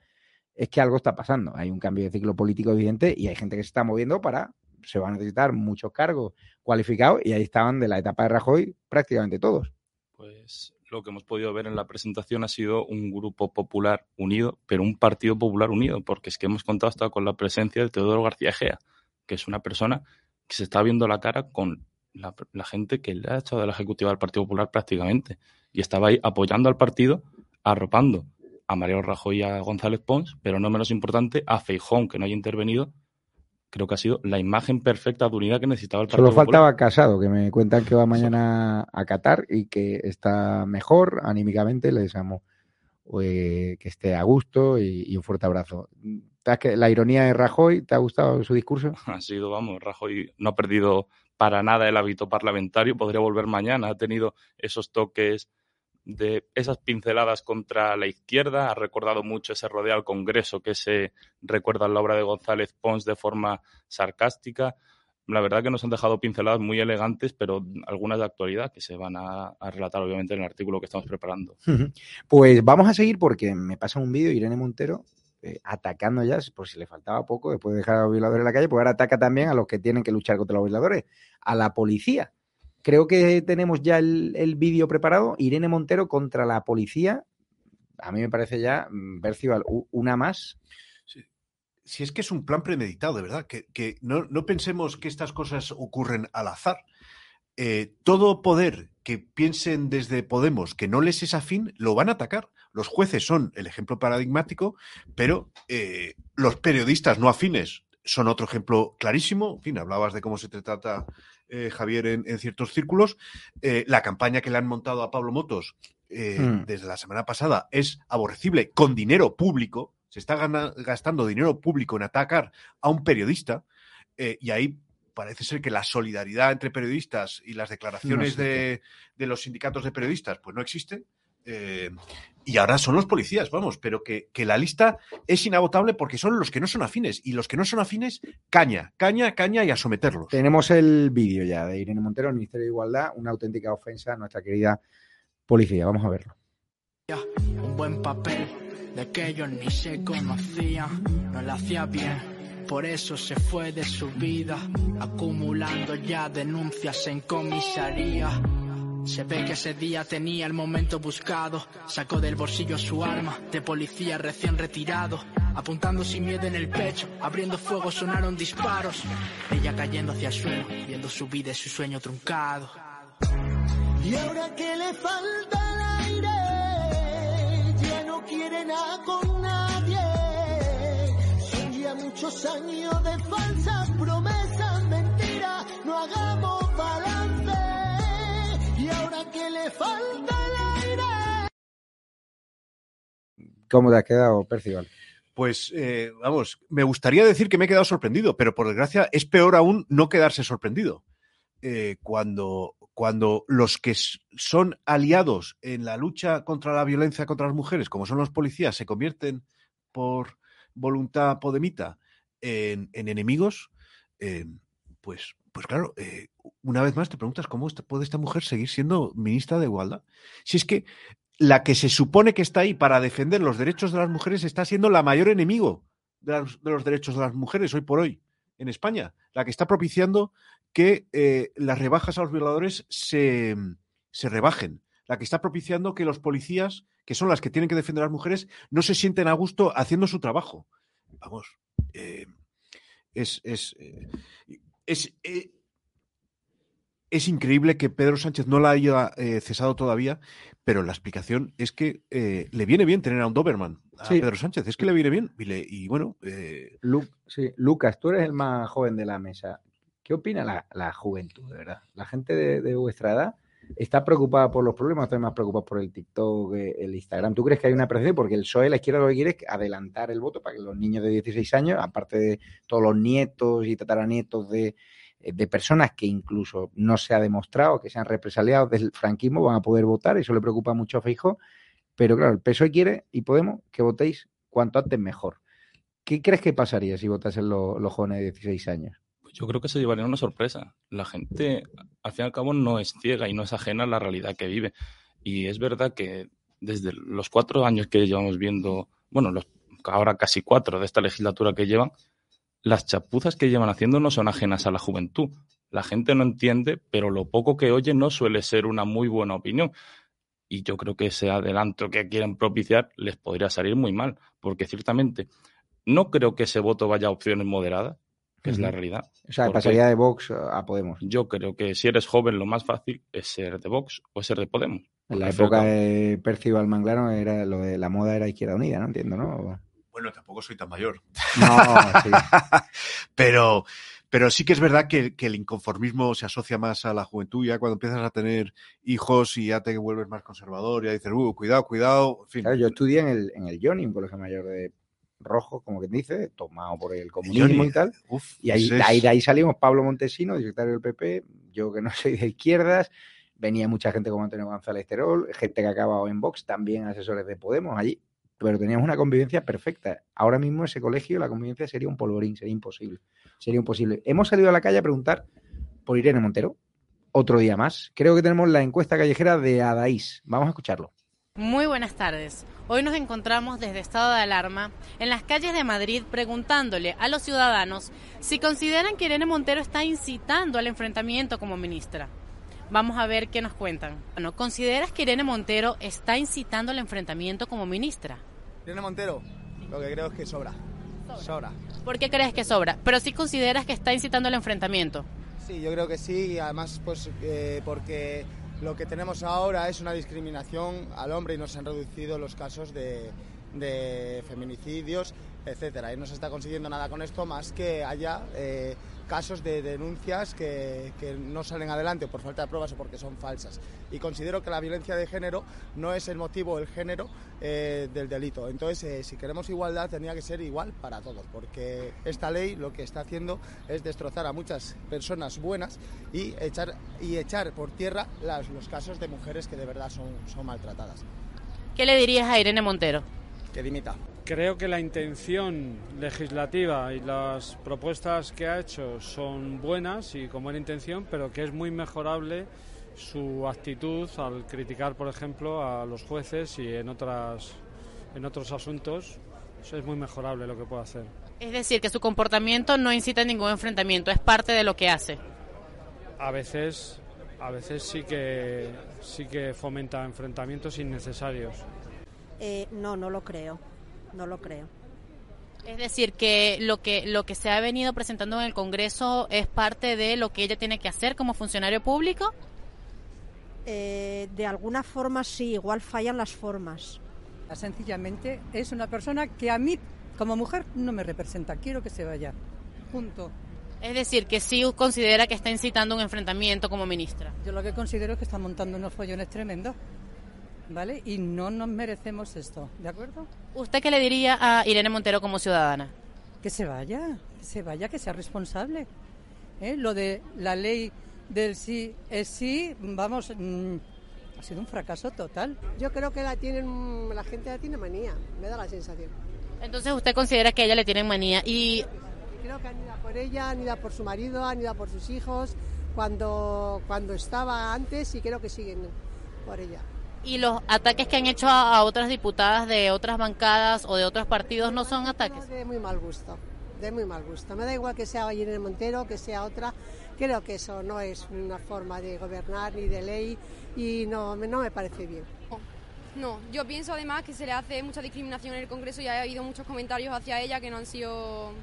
S13: es que algo está pasando. Hay un cambio de ciclo político evidente y hay gente que se está moviendo para, se van a necesitar muchos cargos cualificados y ahí estaban de la etapa de Rajoy prácticamente todos.
S23: Pues lo que hemos podido ver en la presentación ha sido un grupo popular unido, pero un partido popular unido, porque es que hemos contado hasta con la presencia de Teodoro García Egea, que es una persona que se está viendo la cara con la, la gente que le ha echado de la ejecutiva del Partido Popular prácticamente, y estaba ahí apoyando al partido, arropando a Mariano Rajoy y a González Pons, pero no menos importante, a Feijón, que no haya intervenido, creo que ha sido la imagen perfecta de unidad que necesitaba el Partido
S13: Solo
S23: Popular.
S13: faltaba Casado, que me cuentan que va mañana a Qatar y que está mejor anímicamente. Le deseamos eh, que esté a gusto y, y un fuerte abrazo. ¿Sabes que La ironía de Rajoy, ¿te ha gustado su discurso?
S23: Ha sido, vamos, Rajoy no ha perdido para nada el hábito parlamentario, podría volver mañana, ha tenido esos toques de esas pinceladas contra la izquierda, ha recordado mucho ese rodeo al Congreso que se recuerda en la obra de González Pons de forma sarcástica. La verdad que nos han dejado pinceladas muy elegantes, pero algunas de actualidad que se van a, relatar obviamente en el artículo que estamos preparando.
S13: Pues vamos a seguir porque me pasa un vídeo Irene Montero eh, atacando ya, por si le faltaba poco, después de dejar a los violadores en la calle, pues ahora ataca también a los que tienen que luchar contra los violadores, a la policía. Creo que tenemos ya el, el vídeo preparado. Irene Montero contra la policía. A mí me parece ya, mm, Bercival, u- una más.
S6: si es que es un plan premeditado, de verdad, que, no pensemos que estas cosas ocurren al azar. Eh, todo poder que piensen desde Podemos que no les es afín, lo van a atacar. Los jueces son el ejemplo paradigmático, pero eh, los periodistas no afines son otro ejemplo clarísimo. En fin, hablabas de cómo se te trata, eh, Javier, en, en ciertos círculos. Eh, la campaña que le han montado a Pablo Motos eh,
S13: Hmm.
S6: desde la semana pasada es aborrecible con dinero público. Se está gana- gastando dinero público en atacar a un periodista y ahí parece ser que la solidaridad entre periodistas y las declaraciones de, de los sindicatos de periodistas pues no existe. Eh, y ahora son los policías, vamos, pero que, que la lista es inagotable porque son los que no son afines y los que no son afines, caña, caña, caña y a someterlos.
S13: Tenemos el vídeo ya de Irene Montero, el Ministerio de Igualdad, una auténtica ofensa a nuestra querida policía. Vamos a verlo.
S24: un buen papel de que ellos ni se conocían.
S25: no la hacía bien. Por eso se fue de su vida, acumulando ya denuncias en comisaría. Se ve que ese día tenía el momento buscado. Sacó del bolsillo su arma de policía recién retirado. Apuntando sin miedo en el pecho, abriendo fuego sonaron disparos. Ella cayendo hacia el suelo, viendo su vida y su sueño truncado.
S24: Y ahora que le falta el aire, ya no quiere nada con nadie. Son ya muchos años de falsas promesas, mentiras, no hagamos
S13: ¿Cómo te has quedado, Percival?
S6: Pues eh, vamos, me gustaría decir que me he quedado sorprendido, pero por desgracia es peor aún no quedarse sorprendido. Eh, cuando, cuando los que son aliados en la lucha contra la violencia contra las mujeres, como son los policías, se convierten por voluntad podemita en, en enemigos, eh, pues, pues claro, una vez más te preguntas cómo puede esta mujer seguir siendo ministra de Igualdad. Si es que la que se supone que está ahí para defender los derechos de las mujeres está siendo la mayor enemigo de, los derechos de las mujeres hoy por hoy en España, la que está propiciando que eh, las rebajas a los violadores se, se rebajen, la que está propiciando que los policías, que son las que tienen que defender a las mujeres, no se sienten a gusto haciendo su trabajo. Vamos, eh, es, es, es, eh, es increíble que Pedro Sánchez no la haya eh, cesado todavía, pero la explicación es que eh, le viene bien tener a un Doberman, a
S13: Sí.
S6: Pedro Sánchez, es que le viene bien. Y, le- y bueno, eh,
S13: Lu- sí, Lucas, tú eres el más joven de la mesa. ¿Qué opina la, la juventud, de verdad? La gente de, de vuestra edad está preocupada por los problemas, está más preocupada por el TikTok, el Instagram. ¿Tú crees que hay una percepción? Porque el PSOE, la izquierda, lo que quiere es adelantar el voto para que los niños de 16 años, aparte de todos los nietos y tataranietos de, de personas que incluso no se ha demostrado que sean represaliados del franquismo, van a poder votar. Eso le preocupa mucho a Feijóo. Pero claro, el PSOE quiere y Podemos que votéis cuanto antes mejor. ¿Qué crees que pasaría si votasen lo- los jóvenes de 16 años?
S23: Pues yo creo que se llevaría una sorpresa. La gente, al fin y al cabo, no es ciega y no es ajena a la realidad que vive. Y es verdad que desde los cuatro años que llevamos viendo, bueno, los ahora casi cuatro de esta legislatura que llevan, las chapuzas que llevan haciendo no son ajenas a la juventud. La gente no entiende, pero lo poco que oye no suele ser una muy buena opinión. Y yo creo que ese adelanto que quieren propiciar les podría salir muy mal, porque ciertamente no creo que ese voto vaya a opciones moderadas, que es la realidad.
S13: O sea, pasaría de Vox a Podemos.
S23: Yo creo que si eres joven lo más fácil es ser de Vox o ser de Podemos.
S13: En la época de Percival Manglano era lo de la moda era Izquierda Unida, ¿no? Entiendo, ¿no?
S6: Bueno, tampoco soy tan mayor.
S13: No, sí.
S6: pero, pero sí que es verdad que, que el inconformismo se asocia más a la juventud. Ya cuando empiezas a tener hijos y ya te vuelves más conservador, ya dices, uh, cuidado, cuidado. En fin,
S13: Claro, yo estudié en el, en el Johnny, un colegio mayor de rojo, como quien dice, tomado por el comunismo
S6: Johnny,
S13: y tal.
S6: uf,
S13: y ahí, de ahí, de ahí salimos Pablo Montesino, secretario del PP, yo que no soy de izquierdas, venía mucha gente como Antonio González Terol, gente que ha acabado en Vox, también asesores de Podemos allí, pero teníamos una convivencia perfecta. Ahora mismo ese colegio, la convivencia sería un polvorín, sería imposible. Sería imposible. Hemos salido a la calle a preguntar por Irene Montero, otro día más. Creo que tenemos la encuesta callejera de Adaís. Vamos a escucharlo.
S16: Muy buenas tardes. Hoy nos encontramos desde estado de alarma en las calles de Madrid preguntándole a los ciudadanos si consideran que Irene Montero está incitando al enfrentamiento como ministra. Vamos a ver qué nos cuentan. Bueno, ¿consideras que Irene Montero está incitando al enfrentamiento como ministra?
S26: Irene Montero, lo que creo es que sobra. Sobra.
S16: ¿Por qué crees que sobra? Pero sí consideras que está incitando al enfrentamiento.
S26: Sí, yo creo que sí, y además pues eh, porque lo que tenemos ahora es una discriminación al hombre y nos han reducido los casos de, de feminicidios, etcétera. Y no se está consiguiendo nada con esto más que haya eh, casos de denuncias que, que no salen adelante por falta de pruebas o porque son falsas. Y considero que la violencia de género no es el motivo, el género eh, del delito. Entonces, eh, si queremos igualdad, tendría que ser igual para todos, porque esta ley lo que está haciendo es destrozar a muchas personas buenas y echar, y echar por tierra los casos de mujeres que de verdad son, son maltratadas.
S16: ¿Qué le dirías a Irene Montero?
S26: Que dimita.
S27: Creo que la intención legislativa y las propuestas que ha hecho son buenas y con buena intención, pero que es muy mejorable su actitud al criticar, por ejemplo, a los jueces y en otras en otros asuntos Eso es muy mejorable lo que puede hacer.
S16: Es decir, que su comportamiento no incita a ningún enfrentamiento, es parte de lo que hace.
S27: A veces, a veces sí que sí que fomenta enfrentamientos innecesarios.
S28: Eh, no, no lo creo. No lo creo.
S16: Es decir, que lo que lo que se ha venido presentando en el Congreso es parte de lo que ella tiene que hacer como funcionario público.
S28: Eh, de alguna forma sí, igual fallan las formas.
S29: Sencillamente es una persona que a mí, como mujer, no me representa. Quiero que se vaya. Punto.
S16: Es decir, que sí considera que está incitando un enfrentamiento como ministra.
S29: Yo lo que considero es que está montando unos follones tremendos. ¿Vale? Y no nos merecemos esto. ¿De acuerdo?
S16: ¿Usted qué le diría a Irene Montero como ciudadana?
S29: Que se vaya, que se vaya, que sea responsable. ¿Eh? Lo de la ley del sí es sí, vamos, mm, ha sido un fracaso total.
S30: Yo creo que la tienen, la gente la tiene manía, me da la sensación.
S16: Entonces usted considera que a ella le tienen manía y
S30: Creo que han ido a por ella, han ido a por su marido, han ido a por sus hijos, cuando, cuando estaba antes y creo que siguen por ella.
S16: Y los ataques que han hecho a, a otras diputadas de otras bancadas o de otros partidos no son ataques.
S30: De muy mal gusto, de muy mal gusto. Me da igual que sea Irene Montero, que sea otra. Creo que eso no es una forma de gobernar ni de ley y no, me- no me parece bien.
S31: No, yo pienso además que se le hace mucha discriminación en el Congreso y ha habido muchos comentarios hacia ella que no han sido...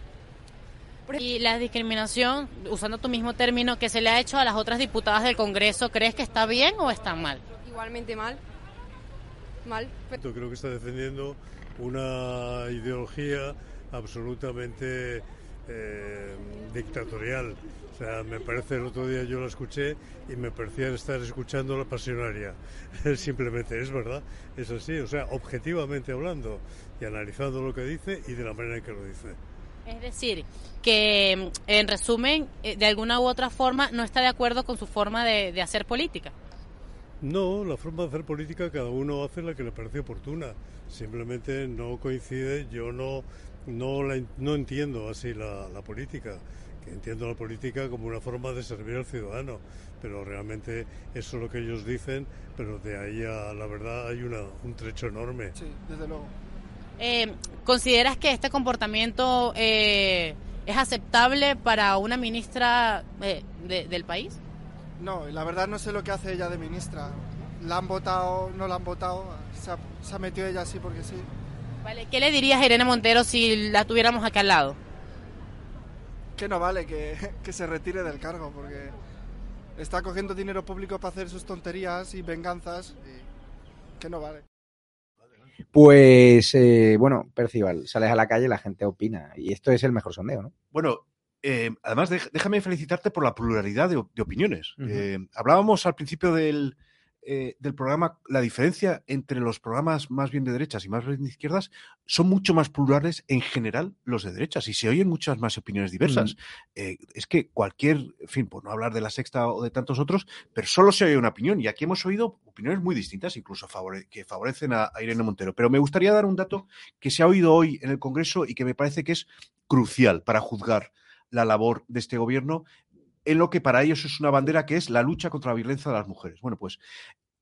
S16: Y la discriminación, usando tu mismo término, que se le ha hecho a las otras diputadas del Congreso, ¿crees que está bien o está mal?
S31: igualmente mal. Mal.
S32: Yo creo que está defendiendo una ideología absolutamente eh, dictatorial. O sea, me parece el otro día yo la escuché y me parecía estar escuchando la pasionaria. Simplemente es verdad, es así. O sea, objetivamente hablando y analizando lo que dice y de la manera en que lo dice.
S16: Es decir, que en resumen, eh, de alguna u otra forma, no está de acuerdo con su forma de, de hacer política.
S32: No, la forma de hacer política cada uno hace la que le parece oportuna. Simplemente no coincide, yo no, no, la, no entiendo así la, la política, que entiendo la política como una forma de servir al ciudadano, pero realmente eso es lo que ellos dicen, pero de ahí a la verdad hay una, un trecho enorme.
S33: Sí, desde luego.
S16: Eh, ¿Consideras que este comportamiento eh, es aceptable para una ministra eh, de- del país?
S33: No, y la verdad no sé lo que hace ella de ministra. La han votado, no la han votado, se ha, se ha metido ella así porque sí.
S16: Vale, ¿Qué le dirías a Irene Montero si la tuviéramos acá al lado?
S33: Que no vale, que, que se retire del cargo porque está cogiendo dinero público para hacer sus tonterías y venganzas y que no vale.
S13: Pues, eh, bueno, Percival, sales a la calle y la gente opina. Y esto es el mejor sondeo, ¿no?
S6: Bueno, eh, además déjame felicitarte por la pluralidad de, op- de opiniones. Eh, hablábamos al principio del, eh, del programa, la diferencia entre los programas más bien de derechas y más bien de izquierdas son mucho más plurales en general los de derechas y se oyen muchas más opiniones diversas. Es que cualquier, en fin, por no hablar de la sexta o de tantos otros, pero solo se oye una opinión y aquí hemos oído opiniones muy distintas, incluso favore- que favorecen a, a Irene Montero. Pero me gustaría dar un dato que se ha oído hoy en el Congreso y que me parece que es crucial para juzgar la labor de este gobierno en lo que para ellos es una bandera que es la lucha contra la violencia de las mujeres. Bueno, pues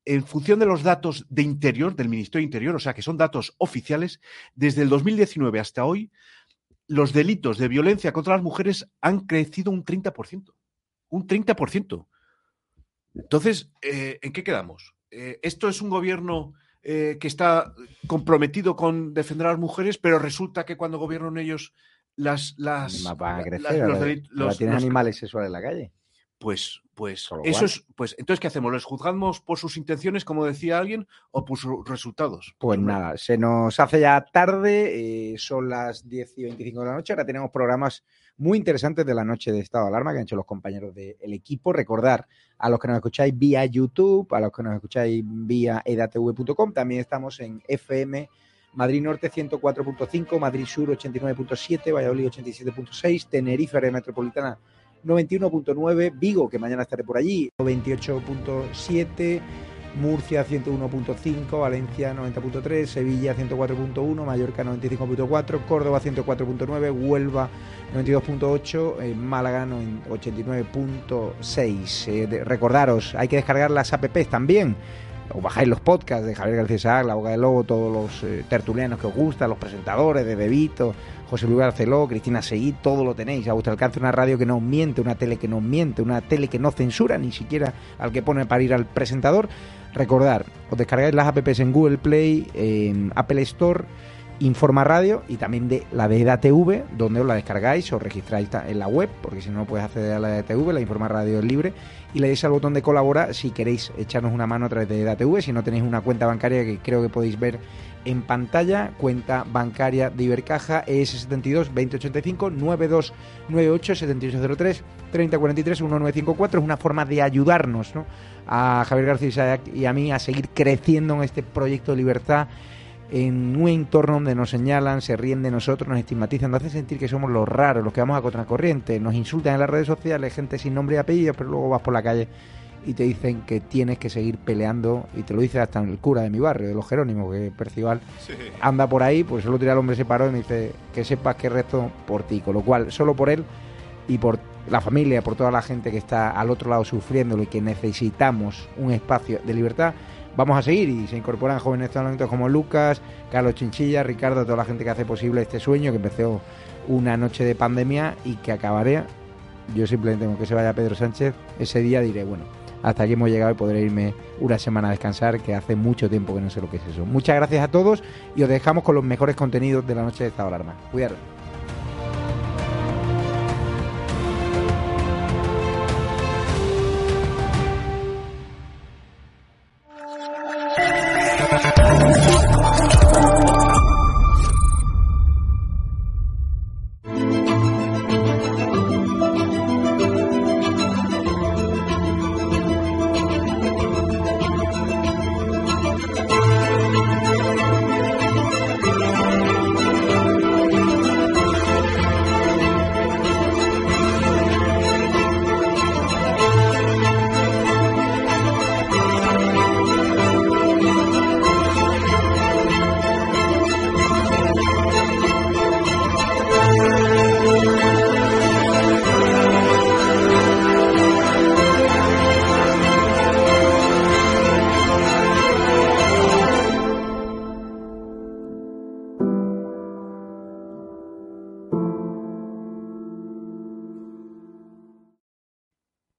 S6: en función de los datos de Interior, del Ministerio de Interior, o sea que son datos oficiales, desde el 2019 hasta hoy, los delitos de violencia contra las mujeres han crecido un 30%. Un 30%. Entonces, eh, ¿en qué quedamos? Eh, ¿Esto es un gobierno eh, que está comprometido con defender a las mujeres, pero resulta que cuando gobiernan ellos las... las la- los los-
S13: tienes
S6: los-
S13: animales sexuales en la calle.
S6: pues, pues, eso es, pues, entonces, ¿qué hacemos? ¿Les juzgamos por sus intenciones, como decía alguien, o por sus resultados?
S13: Pues nada, se nos hace ya tarde, eh, son las 10 y 25 de la noche, ahora tenemos programas muy interesantes de la noche de estado de alarma que han hecho los compañeros del equipo. Recordar a los que nos escucháis vía YouTube, a los que nos escucháis vía edatv.com, también estamos en FM Madrid Norte 104.5, Madrid Sur 89.7, Valladolid 87.6, Tenerife área metropolitana 91.9, Vigo, que mañana estaré por allí, 28.7, Murcia 101.5, Valencia 90.3, Sevilla 104.1, Mallorca 95.4, Córdoba 104.9, Huelva 92.8, eh, Málaga 89.6. Eh, recordaros, hay que descargar las apps también. Os bajáis los podcasts de Javier García Saag, La Boca del Lobo, todos los eh, tertulianos que os gustan, los presentadores de Bebito, José Luis Barceló, Cristina Seguí, todo lo tenéis a vuestro alcance. Una radio que no miente, una tele que no miente, una tele que no censura ni siquiera al que pone para ir al presentador. Recordar, os descargáis las apps en Google Play, en Apple Store, Informa Radio y también de la de EDATV, donde os la descargáis, os registráis en la web, porque si no, no puedes acceder a la EDATV, la Informa Radio es libre, y le dais al botón de colabora si queréis echarnos una mano a través de EDATV, si no tenéis una cuenta bancaria que creo que podéis ver en pantalla, cuenta bancaria de Ibercaja ES72 2085 9298 7803 3043 1954 es una forma de ayudarnos ¿no? a Javier García y a mí a seguir creciendo en este proyecto de libertad en un entorno donde nos señalan, se ríen de nosotros, nos estigmatizan, nos hacen sentir que somos los raros, los que vamos a contracorriente, nos insultan en las redes sociales, gente sin nombre y apellido, pero luego vas por la calle y te dicen que tienes que seguir peleando, y te lo dice hasta el cura de mi barrio, de los Jerónimos, que Percival. Anda por ahí, pues otro día el hombre se paró y me dice que sepas que resto por ti, con lo cual, solo por él y por la familia, por toda la gente que está al otro lado sufriéndolo y que necesitamos un espacio de libertad, vamos a seguir y se incorporan jóvenes talentos como Lucas, Carlos Chinchilla, Ricardo, toda la gente que hace posible este sueño que empezó una noche de pandemia y que acabaré. Yo simplemente tengo que se vaya Pedro Sánchez, ese día diré, bueno, hasta aquí hemos llegado y podré irme una semana a descansar, que hace mucho tiempo que no sé lo que es eso. Muchas gracias a todos y os dejamos con los mejores contenidos de la noche de Estado de Alarma. Cuidaros.